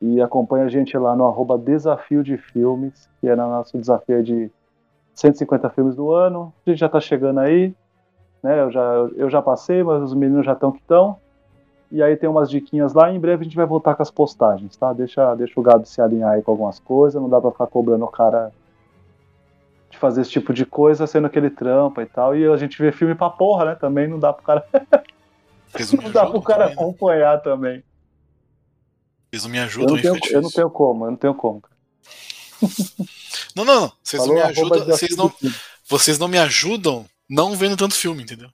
Speaker 2: E acompanha a gente lá no arroba Desafio de Filmes, que é no nosso desafio de 150 filmes do ano. A gente já tá chegando aí, né? Eu já, eu já passei, mas os meninos já estão que estão. E aí tem umas diquinhas lá. Em breve a gente vai voltar com as postagens, tá? Deixa, deixa o Gabi se alinhar aí com algumas coisas. Não dá pra ficar cobrando o cara de fazer esse tipo de coisa, sendo que ele trampa e tal. E a gente vê filme pra porra, né? Também não dá pro cara,
Speaker 1: não me
Speaker 2: não dá pro cara
Speaker 1: também, né?
Speaker 2: acompanhar também.
Speaker 1: Vocês não me
Speaker 2: Eu
Speaker 1: ajudam,
Speaker 2: não,
Speaker 1: aí
Speaker 2: tenho, eu não tenho como, eu não tenho como. cara.
Speaker 1: Não, não, não. Vocês não
Speaker 2: Falou
Speaker 1: me
Speaker 2: arroba
Speaker 1: ajudam. Vocês não, vocês não me ajudam não vendo tanto filme, entendeu?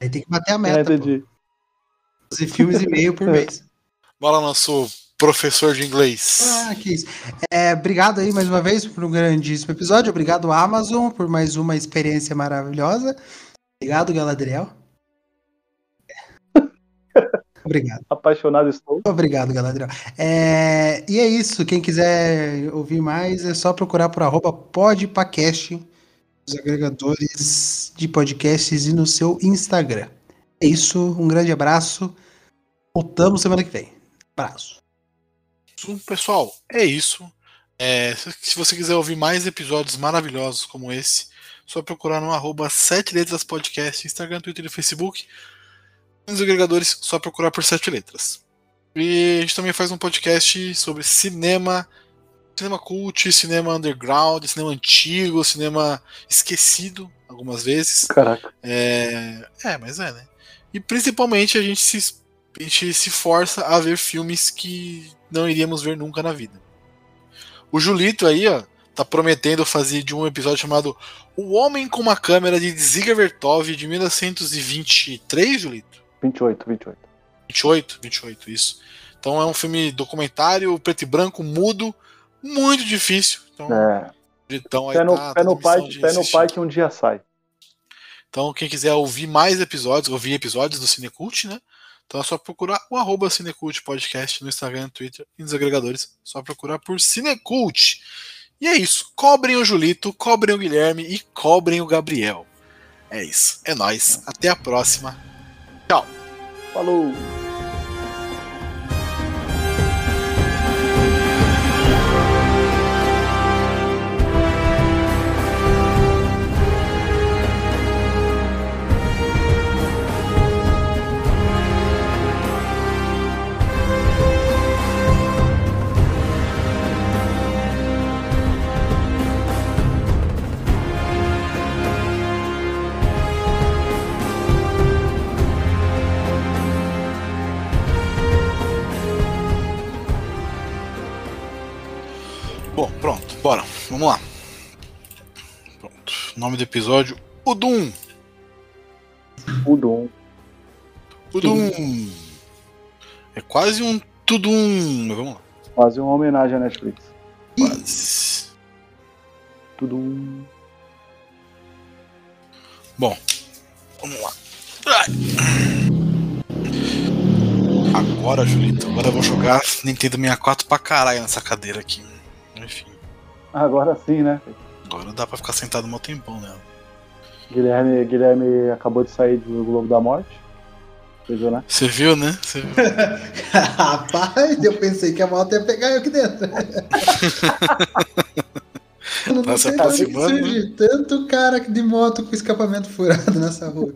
Speaker 3: Aí tem que bater a
Speaker 2: É,
Speaker 3: meta, pô.
Speaker 2: entendi.
Speaker 3: 12 filmes e meio por mês.
Speaker 1: Bora, nosso professor de inglês.
Speaker 3: Ah, que isso. É, obrigado aí mais uma vez por um grandíssimo episódio. Obrigado, Amazon, por mais uma experiência maravilhosa. Obrigado, Galadriel. Obrigado.
Speaker 2: Apaixonado estou.
Speaker 3: Obrigado, Galadriel. É, e é isso. Quem quiser ouvir mais, é só procurar por arroba podpacast, os agregadores de podcasts e no seu Instagram. É isso. Um grande abraço. Voltamos semana que vem. Abraço.
Speaker 1: Pessoal, é isso. É, se se você quiser ouvir mais episódios maravilhosos como esse, só procurar no arroba 7 letras podcast, Instagram, Twitter e Facebook. Nos agregadores, só procurar por 7 letras. E a gente também faz um podcast sobre cinema, cinema cult, cinema underground, cinema antigo, cinema esquecido, algumas vezes.
Speaker 2: Caraca.
Speaker 1: É, é, mas é, né? E principalmente a gente, se, a gente se força a ver filmes que não iríamos ver nunca na vida. O Julito aí, ó, tá prometendo fazer de um episódio chamado O Homem com uma Câmera de Ziga Vertov de 1923, Julito?
Speaker 2: 28, 28.
Speaker 1: 28? 28, isso. Então é um filme documentário, preto e branco, mudo, muito difícil. Então,
Speaker 2: É.
Speaker 1: Aí
Speaker 2: Pé no,
Speaker 1: tá-
Speaker 2: pé
Speaker 1: tá
Speaker 2: no pai, pé no pai que um dia sai.
Speaker 1: Então, quem quiser ouvir mais episódios, ouvir episódios do Cinecult, né? Então é só procurar o arroba Cinecult Podcast no Instagram, no Twitter e nos agregadores. Só procurar por Cinecult. E é isso. Cobrem o Julito, cobrem o Guilherme e cobrem o Gabriel. É isso. É nóis. Até a próxima.
Speaker 2: Falou!
Speaker 1: Bom, pronto. Bora. Vamos lá. Pronto. Nome do episódio: O Doom.
Speaker 2: O Dom.
Speaker 1: O Doom. É quase um Tudum. Mas vamos lá.
Speaker 2: Quase uma homenagem à Netflix.
Speaker 1: Quase.
Speaker 2: Tudo um.
Speaker 1: Bom, vamos lá. Agora, Julito, agora eu vou jogar Nintendo 64 pra caralho nessa cadeira aqui. Enfim,
Speaker 2: Agora sim, né?
Speaker 1: agora dá pra ficar sentado um tempão nela.
Speaker 2: Guilherme, Guilherme acabou de sair do Globo da Morte. Você viu, né?
Speaker 1: Você viu, né? Você viu?
Speaker 3: Rapaz, eu pensei que a moto ia pegar eu aqui dentro. Eu não
Speaker 1: Nossa,
Speaker 3: sei
Speaker 1: tá
Speaker 3: surge tanto cara de moto com escapamento furado nessa rua.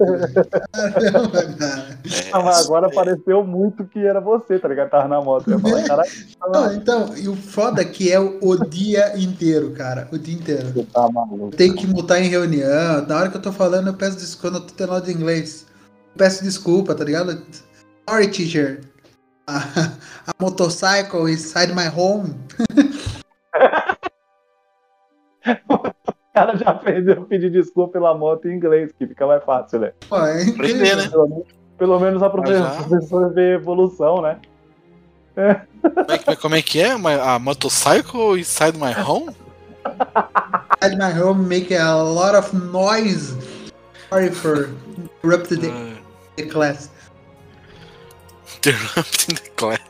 Speaker 3: Caramba, cara.
Speaker 2: Ah, mas agora pareceu muito que era você, tá ligado? Tava na moto. Eu ia falar, caralho,
Speaker 3: Não, então, e o foda é que é o, o dia inteiro, cara. O dia inteiro.
Speaker 2: você tá maluco.
Speaker 3: Tem que mutar em reunião. Na hora que eu tô falando, eu peço desculpa. Quando eu tô tendo aula de inglês, eu peço desculpa, tá ligado? Sorry, teacher. A, a motorcycle inside my home.
Speaker 2: O cara já aprendeu a pedir desculpa pela moto em inglês, que fica mais fácil, né?
Speaker 3: Pô, é.
Speaker 1: Aprender, né?
Speaker 2: Pelo menos, pelo menos a
Speaker 1: Mas já-
Speaker 2: profe- professora vê evolução, né?
Speaker 1: Como é, que- como é que é? My- A motorcycle inside my home?
Speaker 3: Inside my home make a lot of noise. Sorry for interrupting the,
Speaker 1: Ah,
Speaker 3: the class.
Speaker 1: Interrupting the class.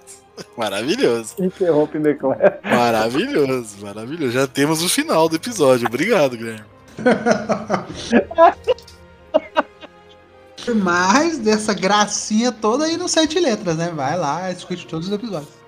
Speaker 1: Maravilhoso.
Speaker 2: Interrompe the class.
Speaker 1: Maravilhoso, maravilhoso. Já temos o final do episódio. Obrigado, Guilherme.
Speaker 3: Mais dessa gracinha toda aí no Sete Letras, né? Vai lá, escute todos os episódios.